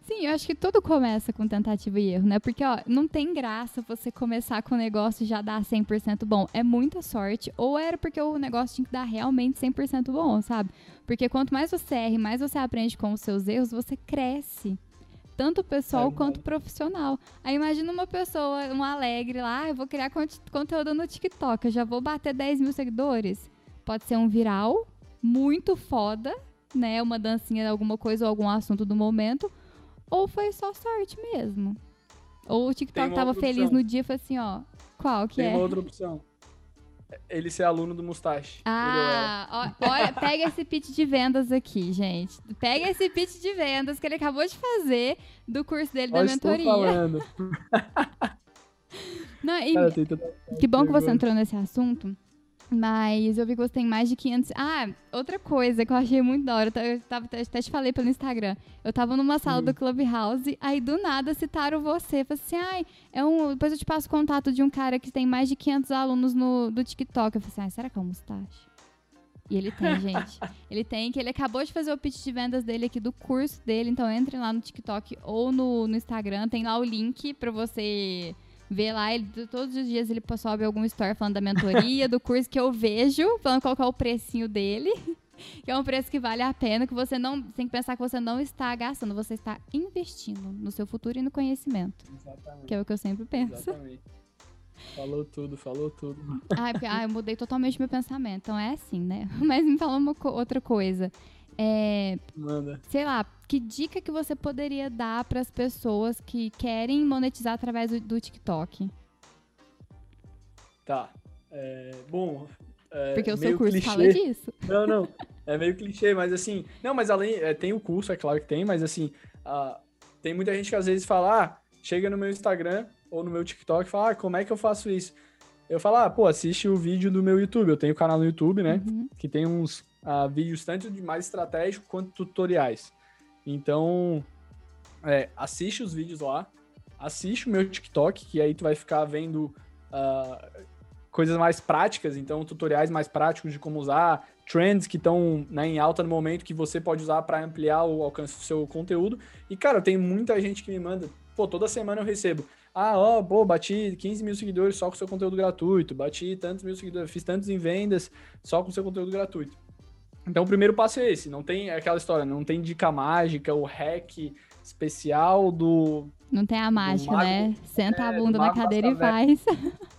Sim, eu acho que tudo começa com tentativa e erro, né? Porque, ó, não tem graça você começar com o negócio e já dar 100% bom. É muita sorte. Ou era porque o negócio tinha que dar realmente 100% bom, sabe? Porque quanto mais você erra mais você aprende com os seus erros, você cresce. Tanto pessoal é quanto profissional. Aí imagina uma pessoa, um alegre lá, ah, eu vou criar conteúdo no TikTok, eu já vou bater 10 mil seguidores. Pode ser um viral muito foda, né? Uma dancinha, alguma coisa ou algum assunto do momento ou foi só sorte mesmo? Ou o TikTok tava feliz opção. no dia e foi assim, ó. Qual que Tem é? Tem outra opção. Ele ser aluno do Mustache. Ah, ó, olha, pega esse pitch de vendas aqui, gente. Pega esse pitch de vendas que ele acabou de fazer do curso dele da mentoria. Estou falando. Não, e, Cara, que bom que você entrou nesse assunto, mas eu vi que você tem mais de 500. Ah, outra coisa que eu achei muito da hora. Eu tava, até te falei pelo Instagram. Eu tava numa sala hum. do Clubhouse, aí do nada citaram você. Falei assim, ai, é um. Depois eu te passo o contato de um cara que tem mais de 500 alunos no, do TikTok. Eu falei assim, ai, será que é um mustache? E ele tem, gente. ele tem, que ele acabou de fazer o pitch de vendas dele aqui do curso dele. Então entrem lá no TikTok ou no, no Instagram. Tem lá o link pra você vê lá, ele, todos os dias ele sobe algum story falando da mentoria, do curso que eu vejo, falando qual é o precinho dele. Que é um preço que vale a pena, que você não. Tem que pensar que você não está gastando, você está investindo no seu futuro e no conhecimento. Exatamente. Que é o que eu sempre penso. Exatamente. Falou tudo, falou tudo. Ah, porque, ah, eu mudei totalmente meu pensamento. Então é assim, né? Mas me fala uma outra coisa. É, Manda. Sei lá, que dica que você poderia dar para as pessoas que querem monetizar através do, do TikTok? Tá. É, bom. É, Porque o seu curso clichê. fala disso. Não, não. É meio clichê, mas assim. Não, mas além. É, tem o curso, é claro que tem, mas assim. Tem muita gente que às vezes fala, ah, chega no meu Instagram ou no meu TikTok e fala, ah, como é que eu faço isso? Eu falo, ah, pô, assiste o vídeo do meu YouTube. Eu tenho canal no YouTube, né? Uhum. Que tem uns uh, vídeos tanto de mais estratégico quanto tutoriais. Então, é, assiste os vídeos lá, assiste o meu TikTok, que aí tu vai ficar vendo uh, coisas mais práticas, então tutoriais mais práticos de como usar, trends que estão né, em alta no momento que você pode usar para ampliar o alcance do seu conteúdo. E, cara, tem muita gente que me manda, pô, toda semana eu recebo. Ah, ó, pô, bati 15 mil seguidores só com seu conteúdo gratuito, bati tantos mil seguidores, fiz tantos em vendas só com seu conteúdo gratuito. Então o primeiro passo é esse, não tem aquela história, não tem dica mágica, o hack especial do. Não tem a mágica, né? Senta é, a bunda na cadeira e faz.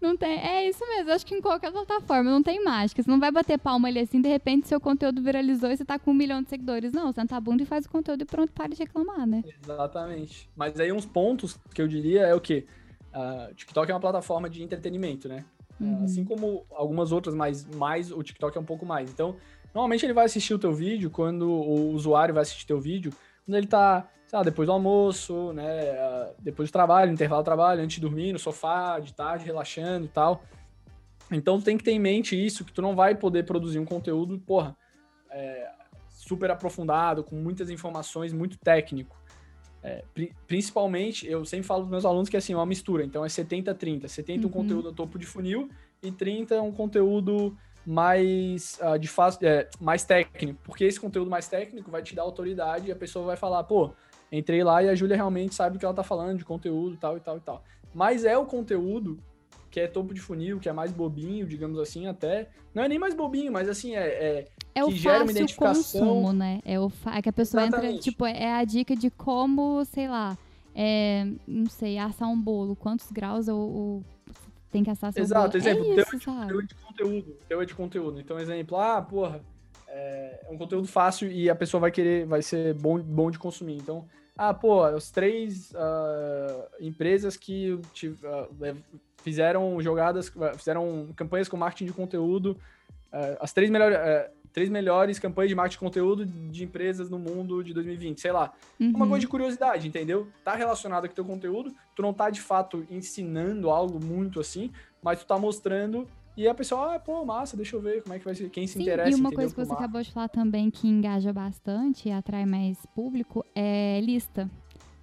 Não tem, é isso mesmo. Acho que em qualquer plataforma não tem mágica. Você não vai bater palma ali assim, de repente seu conteúdo viralizou e você tá com um milhão de seguidores. Não, senta a bunda e faz o conteúdo e pronto, para de reclamar, né? Exatamente. Mas aí uns pontos que eu diria é o quê? Uh, TikTok é uma plataforma de entretenimento, né? Uhum. Assim como algumas outras, mas mais o TikTok é um pouco mais. Então, normalmente ele vai assistir o teu vídeo quando o usuário vai assistir teu vídeo, quando ele tá, sei lá, depois do almoço, né, depois do trabalho, intervalo do trabalho, antes de dormir, no sofá, de tarde, relaxando e tal. Então tem que ter em mente isso, que tu não vai poder produzir um conteúdo, porra, é, super aprofundado, com muitas informações, muito técnico. É, principalmente, eu sempre falo para meus alunos que assim, é uma mistura. Então é 70-30. 70 uhum. um conteúdo a topo de funil e 30 um conteúdo mais uh, de fácil, é, mais técnico. Porque esse conteúdo mais técnico vai te dar autoridade e a pessoa vai falar, pô, entrei lá e a Júlia realmente sabe o que ela tá falando de conteúdo, tal e tal e tal. Mas é o conteúdo que é topo de funil, que é mais bobinho, digamos assim, até. Não é nem mais bobinho, mas assim, é. É, é o gera uma identificação. consumo, né? É, o fa... é que a pessoa Exatamente. entra. Tipo, é a dica de como, sei lá, é, não sei, assar um bolo, quantos graus o tem que assar seu Exato, bolo. exemplo, é isso, teu, teu de conteúdo. Teu de conteúdo. Então, exemplo, ah, porra, é, é um conteúdo fácil e a pessoa vai querer, vai ser bom, bom de consumir. Então, ah, pô, os três uh, empresas que uh, fizeram jogadas, fizeram campanhas com marketing de conteúdo, uh, as três melhores, uh, três melhores campanhas de marketing de conteúdo de empresas no mundo de 2020, sei lá. Uhum. Uma coisa de curiosidade, entendeu? Tá relacionado com o teu conteúdo, tu não tá de fato ensinando algo muito assim, mas tu tá mostrando e a pessoa, ah, pô, massa, deixa eu ver como é que vai ser, quem se Sim, interessa. E uma coisa que você acabou de falar também que engaja bastante e atrai mais público é lista.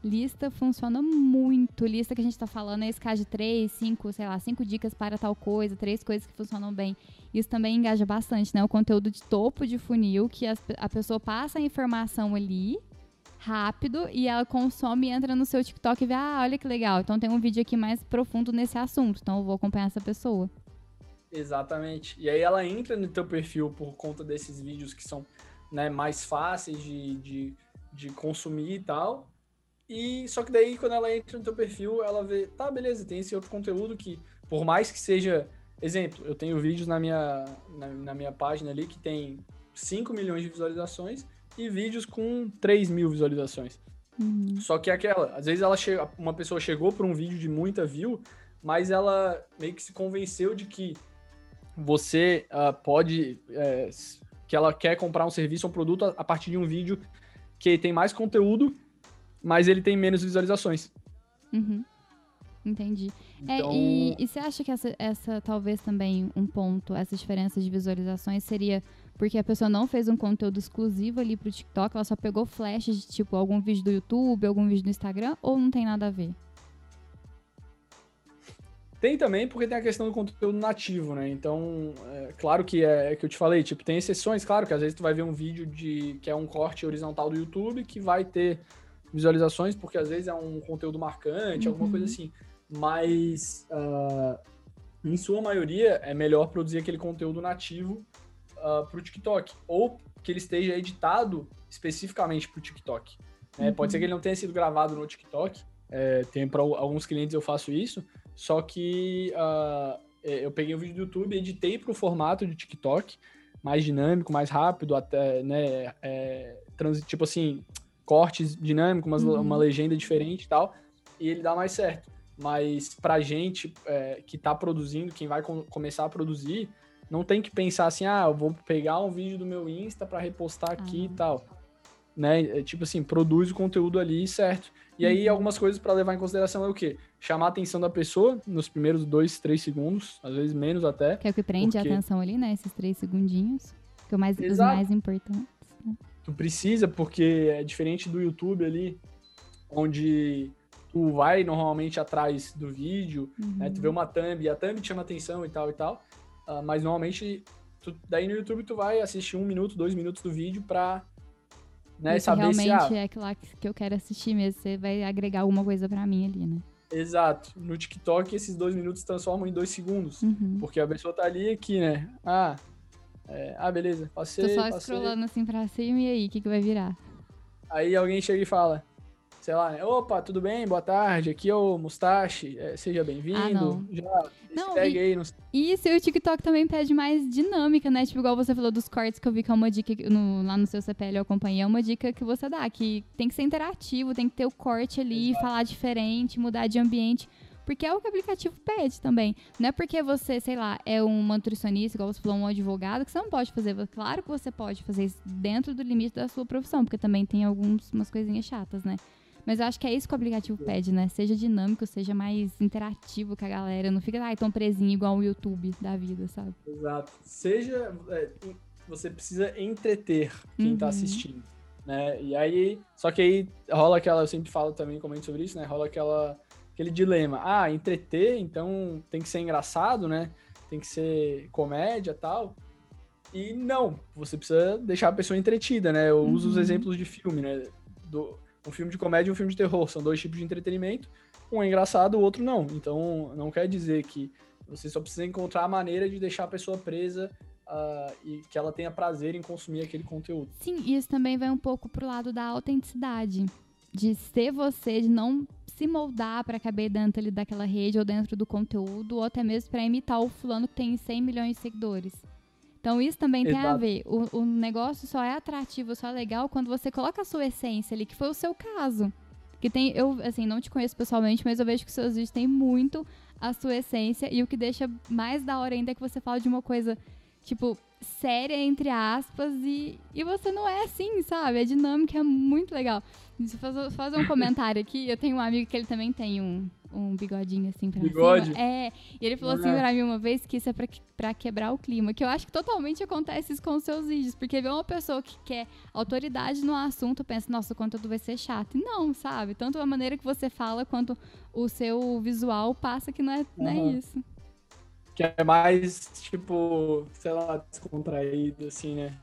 Lista funciona muito. Lista que a gente tá falando é esse caso de três, cinco, sei lá, cinco dicas para tal coisa, três coisas que funcionam bem. Isso também engaja bastante, né? O conteúdo de topo de funil, que a, a pessoa passa a informação ali rápido e ela consome e entra no seu TikTok e vê, ah, olha que legal. Então tem um vídeo aqui mais profundo nesse assunto. Então eu vou acompanhar essa pessoa. Exatamente. E aí ela entra no teu perfil por conta desses vídeos que são né, mais fáceis de, de, de consumir e tal. E só que daí, quando ela entra no teu perfil, ela vê, tá, beleza, tem esse outro conteúdo que, por mais que seja. Exemplo, eu tenho vídeos na minha, na, na minha página ali que tem 5 milhões de visualizações e vídeos com 3 mil visualizações. Uhum. Só que é aquela, às vezes ela chega, uma pessoa chegou por um vídeo de muita view, mas ela meio que se convenceu de que você uh, pode. É, que ela quer comprar um serviço ou um produto a, a partir de um vídeo que tem mais conteúdo mas ele tem menos visualizações. Uhum. Entendi. É, então... É, e, e você acha que essa, essa, talvez também um ponto, essa diferença de visualizações seria porque a pessoa não fez um conteúdo exclusivo ali pro TikTok, ela só pegou flash de tipo algum vídeo do YouTube, algum vídeo do Instagram, ou não tem nada a ver? Tem também, porque tem a questão do conteúdo nativo, né? Então, é, claro que é, é que eu te falei, tipo, tem exceções, claro, que às vezes tu vai ver um vídeo de que é um corte horizontal do YouTube que vai ter visualizações, porque às vezes é um conteúdo marcante, uhum. alguma coisa uhum. assim. Mas, uh, em sua maioria, é melhor produzir aquele conteúdo nativo uh, para o TikTok. Ou que ele esteja editado especificamente para o TikTok. É, uhum. Pode ser que ele não tenha sido gravado no TikTok. É, tem para alguns clientes eu faço isso. Só que uh, eu peguei o vídeo do YouTube, editei para o formato de TikTok, mais dinâmico, mais rápido, até, né? É, trans, tipo assim, cortes dinâmicos, uhum. uma legenda diferente e tal, e ele dá mais certo. Mas pra gente é, que tá produzindo, quem vai com, começar a produzir, não tem que pensar assim, ah, eu vou pegar um vídeo do meu Insta para repostar aqui uhum. e tal. Né? É, tipo assim, produz o conteúdo ali, certo? E uhum. aí, algumas coisas para levar em consideração é o quê? Chamar a atenção da pessoa nos primeiros dois, três segundos, às vezes menos até. Que é o que prende porque... a atenção ali, né? Esses três segundinhos. Que é o mais, os mais importantes. Né? Tu precisa, porque é diferente do YouTube ali, onde tu vai normalmente atrás do vídeo, uhum. né? Tu vê uhum. uma thumb, e a thumb te chama atenção e tal e tal. Uh, mas normalmente, tu, daí no YouTube tu vai assistir um minuto, dois minutos do vídeo pra né, saber realmente se... Ah, é aquilo que eu quero assistir mesmo, você vai agregar alguma coisa pra mim ali, né? Exato. No TikTok, esses dois minutos transformam em dois segundos. Uhum. Porque a pessoa tá ali aqui, né? Ah, é, ah, beleza, passei. Tô só passei. scrollando assim pra cima e aí, o que, que vai virar? Aí alguém chega e fala: sei lá, né? Opa, tudo bem? Boa tarde, aqui é o Mustache, é, seja bem-vindo. Ah, não. Já não, segue e, aí. No... Isso, e o TikTok também pede mais dinâmica, né? Tipo, igual você falou dos cortes que eu vi que é uma dica no, lá no seu CPL eu acompanhei, é uma dica que você dá, que tem que ser interativo, tem que ter o corte ali, Exato. falar diferente, mudar de ambiente. Porque é o que o aplicativo pede também. Não é porque você, sei lá, é um nutricionista, igual você falou, um advogado, que você não pode fazer. Claro que você pode fazer isso dentro do limite da sua profissão, porque também tem algumas coisinhas chatas, né? Mas eu acho que é isso que o aplicativo pede, né? Seja dinâmico, seja mais interativo com a galera. Não fica, ah, tão presinho igual o YouTube da vida, sabe? Exato. Seja. É, você precisa entreter quem tá uhum. tá assistindo. Né? E aí. Só que aí rola aquela. Eu sempre falo também, comento sobre isso, né? Rola aquela aquele dilema. Ah, entreter, então tem que ser engraçado, né? Tem que ser comédia tal. E não, você precisa deixar a pessoa entretida, né? Eu uhum. uso os uhum. exemplos de filme, né? Do, um filme de comédia e um filme de terror. São dois tipos de entretenimento. Um é engraçado, o outro não. Então, não quer dizer que você só precisa encontrar a maneira de deixar a pessoa presa uh, e que ela tenha prazer em consumir aquele conteúdo. Sim, isso também vai um pouco pro lado da autenticidade. De ser você, de não se moldar para caber dentro ali daquela rede ou dentro do conteúdo, ou até mesmo para imitar o fulano que tem 100 milhões de seguidores. Então isso também Exato. tem a ver. O, o negócio só é atrativo, só é legal quando você coloca a sua essência ali, que foi o seu caso. Que tem, eu, assim, não te conheço pessoalmente, mas eu vejo que os seus vídeos têm muito a sua essência. E o que deixa mais da hora ainda é que você fala de uma coisa, tipo, séria, entre aspas, e, e você não é assim, sabe? A dinâmica é muito legal. Se fazer, fazer um comentário aqui, eu tenho um amigo que ele também tem um, um bigodinho assim pra Bigode? cima. É, e ele falou assim pra mim uma vez que isso é pra, pra quebrar o clima. Que eu acho que totalmente acontece isso com os seus vídeos. Porque vê uma pessoa que quer autoridade no assunto, pensa, nossa, o conteúdo vai ser chato. E não, sabe? Tanto a maneira que você fala, quanto o seu visual passa que não é, não é isso que é mais, tipo, sei lá, descontraído, assim, né?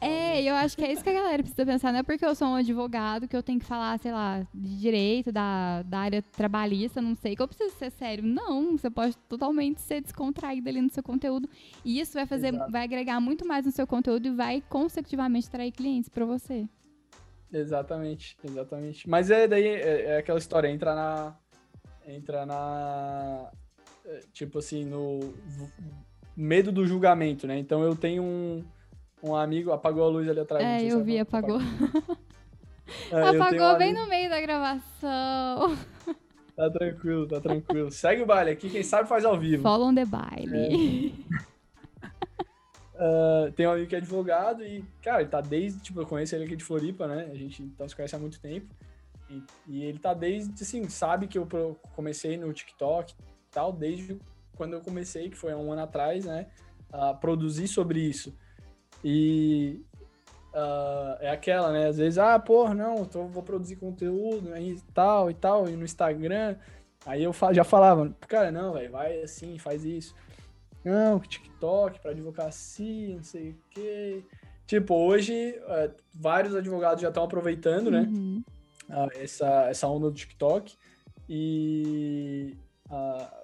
É, eu acho que é isso que a galera precisa pensar. Não é porque eu sou um advogado que eu tenho que falar, sei lá, de direito, da, da área trabalhista, não sei, que eu preciso ser sério. Não, você pode totalmente ser descontraído ali no seu conteúdo. E isso vai fazer, Exato. vai agregar muito mais no seu conteúdo e vai consecutivamente atrair clientes para você. Exatamente, exatamente. Mas é daí, é, é aquela história, entra na. Entra na tipo assim, no medo do julgamento, né? Então eu tenho um, um amigo, apagou a luz ali atrás. É, eu vi, apagou. apagou, é, apagou um bem amigo... no meio da gravação. Tá tranquilo, tá tranquilo. Segue o baile aqui, quem sabe faz ao vivo. Follow the baile. É. uh, tem um amigo que é advogado e, cara, ele tá desde, tipo, eu conheço ele aqui de Floripa, né? A gente então se conhece há muito tempo. E, e ele tá desde, assim, sabe que eu comecei no TikTok tal, desde quando eu comecei, que foi há um ano atrás, né, a produzir sobre isso. E uh, é aquela, né, às vezes, ah, pô, não, tô, vou produzir conteúdo aí e tal e tal, e no Instagram. Aí eu já falava, cara, não, velho, vai assim, faz isso. Não, TikTok para advocacia, não sei o quê. Tipo, hoje, uh, vários advogados já estão aproveitando, né, uhum. uh, essa, essa onda do TikTok. E uh,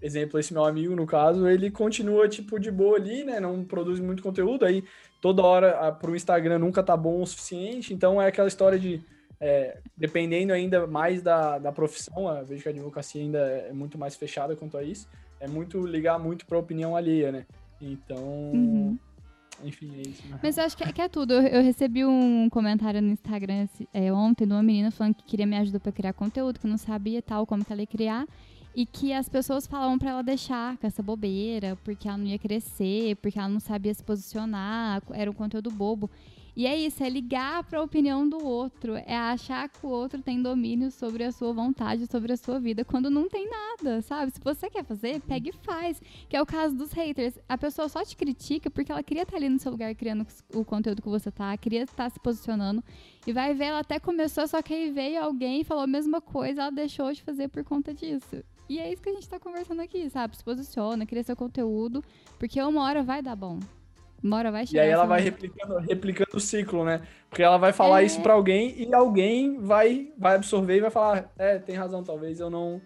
exemplo, esse meu amigo, no caso, ele continua, tipo, de boa ali, né? Não produz muito conteúdo, aí toda hora para o Instagram nunca tá bom o suficiente, então é aquela história de, é, dependendo ainda mais da, da profissão, eu vejo que a advocacia ainda é muito mais fechada quanto a isso, é muito ligar muito para a opinião alheia, né? Então... Uhum. Enfim, é isso. Né? Mas eu acho que é, que é tudo. Eu, eu, recebi um comentário no Instagram é, ontem de uma menina falando que queria me ajudar para criar conteúdo, que não sabia tal como que ela ia criar e que as pessoas falavam para ela deixar com essa bobeira, porque ela não ia crescer, porque ela não sabia se posicionar, era um conteúdo bobo. E é isso, é ligar para a opinião do outro, é achar que o outro tem domínio sobre a sua vontade, sobre a sua vida, quando não tem nada, sabe? Se você quer fazer, pega e faz. Que é o caso dos haters. A pessoa só te critica porque ela queria estar ali no seu lugar criando o conteúdo que você tá, queria estar se posicionando. E vai ver, ela até começou, só que aí veio alguém e falou a mesma coisa, ela deixou de fazer por conta disso. E é isso que a gente tá conversando aqui, sabe? Se posiciona, cria seu conteúdo, porque uma hora vai dar bom. Uma hora vai chegar. E aí ela vai replicando, replicando o ciclo, né? Porque ela vai falar é... isso para alguém e alguém vai, vai absorver e vai falar: é, tem razão, talvez eu não,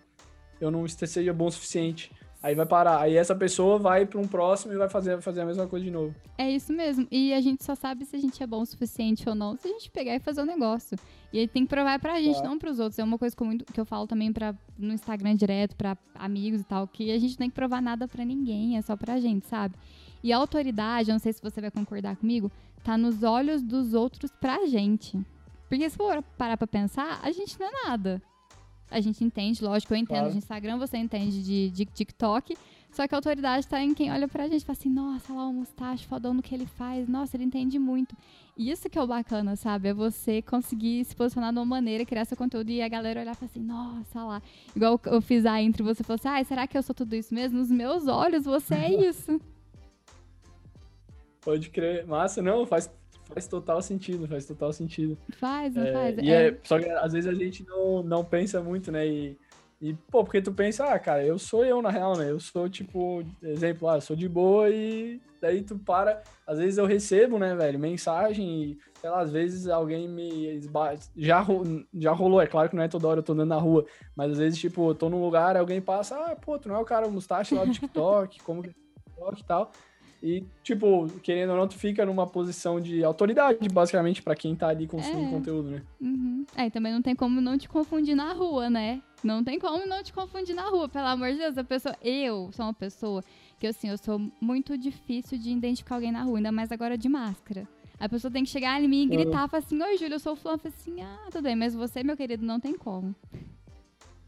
eu não seja bom o suficiente. Aí vai parar. Aí essa pessoa vai para um próximo e vai fazer, fazer a mesma coisa de novo. É isso mesmo. E a gente só sabe se a gente é bom o suficiente ou não se a gente pegar e fazer o negócio. E aí tem que provar pra gente, não pros outros. É uma coisa que eu, muito, que eu falo também pra, no Instagram direto, pra amigos e tal, que a gente não tem que provar nada pra ninguém, é só pra gente, sabe? E a autoridade, eu não sei se você vai concordar comigo, tá nos olhos dos outros pra gente. Porque se for parar pra pensar, a gente não é nada. A gente entende, lógico, eu entendo claro. de Instagram, você entende de, de, TikTok. Só que a autoridade tá em quem olha pra gente e fala assim, nossa, lá o mustache, fodão no que ele faz, nossa, ele entende muito. E isso que é o bacana, sabe? É você conseguir se posicionar de uma maneira, criar seu conteúdo e a galera olhar e falar assim, nossa, lá. Igual eu fiz a entre você falou assim, ah, será que eu sou tudo isso mesmo? Nos meus olhos, você é isso. Pode crer. Massa, não, faz, faz total sentido, faz total sentido. Faz, não é, faz. E é... é... só que às vezes a gente não, não pensa muito, né? E, e, pô, porque tu pensa, ah, cara, eu sou eu na real, né? Eu sou, tipo, exemplo, ah, sou de boa e daí tu para. Às vezes eu recebo, né, velho, mensagem e, sei lá, às vezes alguém me esbate. Já, já rolou, é claro que não é toda hora eu tô andando na rua, mas às vezes, tipo, eu tô num lugar, alguém passa, ah, pô, tu não é o cara mustache lá do TikTok, como que é TikTok e tal. E, tipo, querendo ou não, tu fica numa posição de autoridade, basicamente, para quem tá ali consumindo é. conteúdo, né? Uhum. É, e também não tem como não te confundir na rua, né? Não tem como não te confundir na rua, pelo amor de Deus. A pessoa, eu sou uma pessoa que, assim, eu sou muito difícil de identificar alguém na rua, ainda mais agora de máscara. A pessoa tem que chegar em mim e gritar, uhum. falar assim, oi, Júlio, eu sou o fulano. Assim, ah, tudo bem, mas você, meu querido, não tem como.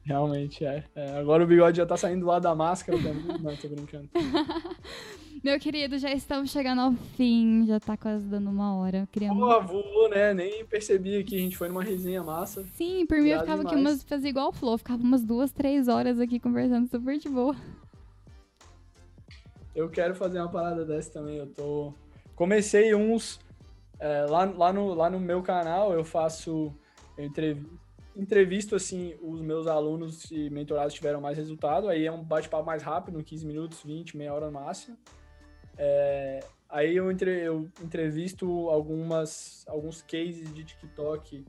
Realmente, é. é. Agora o bigode já tá saindo lá da máscara. não, tô brincando. Meu querido, já estamos chegando ao fim, já tá quase dando uma hora. Queria... Pô, voou, né? Nem percebi que a gente foi numa resenha massa. Sim, por mim eu ficava demais. aqui umas, fazia igual o Flo, ficava umas duas, três horas aqui conversando super de boa. Eu quero fazer uma parada dessa também, eu tô... Comecei uns... É, lá, lá, no, lá no meu canal eu faço... Eu entrevisto, entrevisto assim os meus alunos e mentorados tiveram mais resultado, aí é um bate-papo mais rápido, 15 minutos, 20, meia hora no máximo. É, aí eu, entre, eu entrevisto algumas, alguns cases de TikTok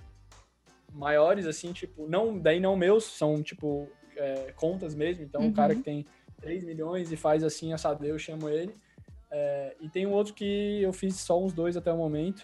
maiores, assim, tipo, não, daí não meus, são, tipo, é, contas mesmo. Então, uhum. um cara que tem 3 milhões e faz assim, assado, eu chamo ele. É, e tem um outro que eu fiz só uns dois até o momento.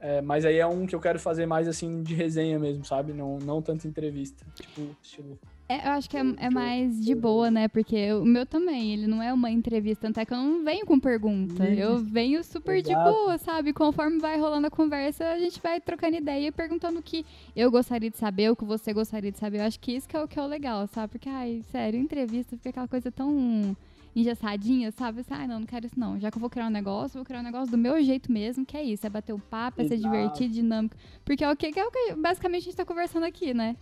É, mas aí é um que eu quero fazer mais assim de resenha mesmo, sabe? Não, não tanto entrevista. Tipo, estilo é, eu acho que é, é, mais de boa, né? Porque o meu também, ele não é uma entrevista, tanto é que eu não venho com pergunta. Eu venho super Exato. de boa, sabe? Conforme vai rolando a conversa, a gente vai trocando ideia e perguntando o que eu gostaria de saber, o que você gostaria de saber. Eu acho que isso que é o que é o legal, sabe? Porque, ai, sério, entrevista fica aquela coisa tão engessadinha, sabe? Ah, não, não quero isso não. Já que eu vou criar um negócio, vou criar um negócio do meu jeito mesmo, que é isso. É bater o papo, é ser divertido, dinâmico. Porque é o que, que é o que basicamente a gente tá conversando aqui, né?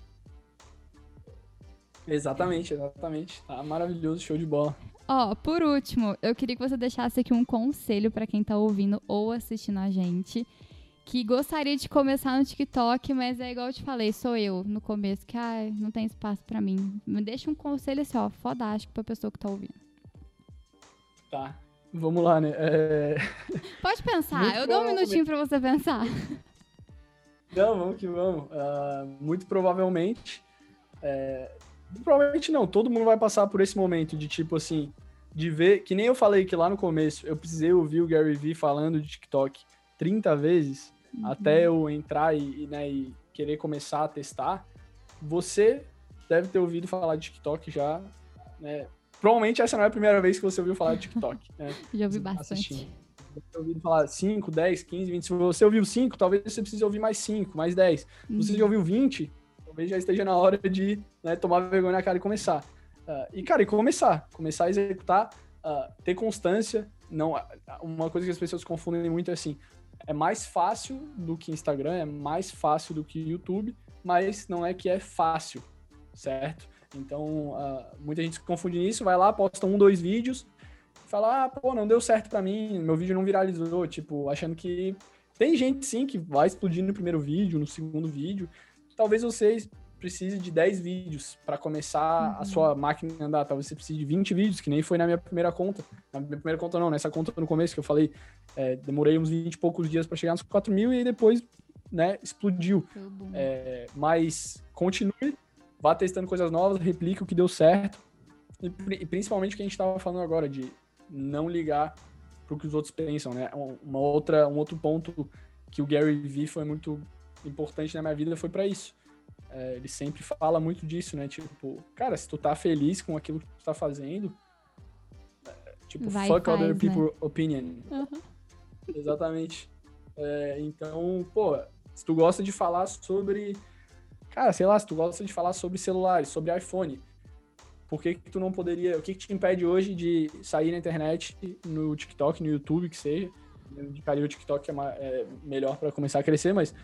Exatamente, exatamente. Tá maravilhoso, show de bola. Ó, por último, eu queria que você deixasse aqui um conselho para quem tá ouvindo ou assistindo a gente, que gostaria de começar no TikTok, mas é igual eu te falei, sou eu no começo, que ai, não tem espaço para mim. Me deixa um conselho assim, ó, fodástico pra pessoa que tá ouvindo. Tá. Vamos lá, né? É... Pode pensar, muito eu dou um minutinho para você pensar. Não, vamos que vamos. Uh, muito provavelmente é, Provavelmente não, todo mundo vai passar por esse momento de tipo assim, de ver, que nem eu falei que lá no começo, eu precisei ouvir o Gary Vee falando de TikTok 30 vezes uhum. até eu entrar e, né, e querer começar a testar. Você deve ter ouvido falar de TikTok já, né? Provavelmente essa não é a primeira vez que você ouviu falar de TikTok, né? já ouvi bastante. Você ouvido falar 5, 10, 15, 20. Se você ouviu 5, talvez você precise ouvir mais 5, mais 10. Se você uhum. já ouviu 20, talvez já esteja na hora de né, tomar vergonha na cara e começar. Uh, e, cara, e começar. Começar a executar, uh, ter constância. Não, uma coisa que as pessoas confundem muito é assim, é mais fácil do que Instagram, é mais fácil do que YouTube, mas não é que é fácil, certo? Então, uh, muita gente se confunde nisso, vai lá, posta um, dois vídeos, fala, ah, pô, não deu certo para mim, meu vídeo não viralizou, tipo, achando que tem gente sim que vai explodir no primeiro vídeo, no segundo vídeo, talvez você precise de 10 vídeos para começar uhum. a sua máquina a andar. Talvez você precise de 20 vídeos, que nem foi na minha primeira conta. Na minha primeira conta não, nessa conta no começo que eu falei, é, demorei uns 20 e poucos dias para chegar nos 4 mil e depois, né, explodiu. É, mas continue, vá testando coisas novas, replique o que deu certo. E, e principalmente o que a gente estava falando agora, de não ligar para o que os outros pensam, né? Uma outra, um outro ponto que o Gary Vee foi muito importante na minha vida foi para isso. É, ele sempre fala muito disso, né? Tipo, cara, se tu tá feliz com aquilo que tu tá fazendo, é, tipo, Vai fuck faz, other né? people opinion. Uhum. Exatamente. É, então, pô, se tu gosta de falar sobre. Cara, sei lá, se tu gosta de falar sobre celulares, sobre iPhone, por que, que tu não poderia. O que, que te impede hoje de sair na internet, no TikTok, no YouTube, que seja? Eu indicaria o TikTok que é, é melhor para começar a crescer, mas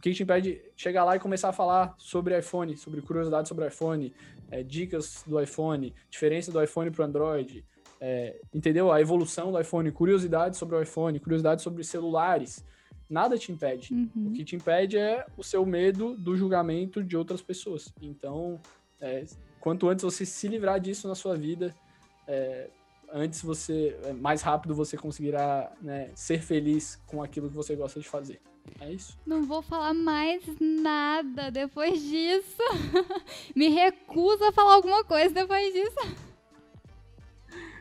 o que, que te impede de chegar lá e começar a falar sobre iPhone, sobre curiosidades sobre iPhone, é, dicas do iPhone, diferença do iPhone para Android, é, entendeu? A evolução do iPhone, curiosidades sobre o iPhone, curiosidades sobre celulares. Nada te impede. O Uhum. que te impede é o seu medo do julgamento de outras pessoas. Então, é, quanto antes você se livrar disso na sua vida, é, antes você, é, mais rápido você conseguirá né, ser feliz com aquilo que você gosta de fazer. É isso. Não vou falar mais nada depois disso. Me recuso a falar alguma coisa depois disso.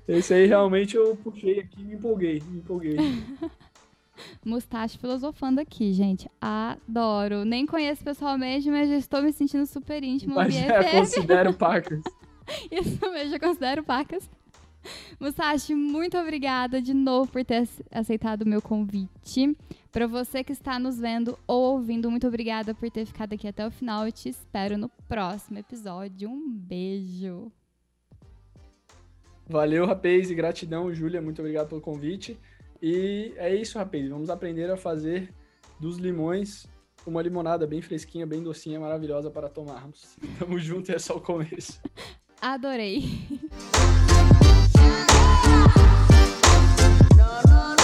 Esse aí realmente eu puxei aqui e me empolguei, me empolguei. Mustache filosofando aqui, gente. Adoro. Nem conheço pessoalmente, mas já estou me sentindo super íntimo. Mas já considero Packers. Isso mesmo, eu considero pacas. Musashi, muito obrigada de novo por ter ace- aceitado o meu convite. Para você que está nos vendo ou ouvindo, muito obrigada por ter ficado aqui até o final. Eu te espero no próximo episódio. Um beijo. Valeu, rapaz, e gratidão, Júlia, muito obrigado pelo convite. E é isso, rapaz, vamos aprender a fazer dos limões uma limonada bem fresquinha, bem docinha, maravilhosa para tomarmos. Tamo junto, é só o começo. Adorei. no, no.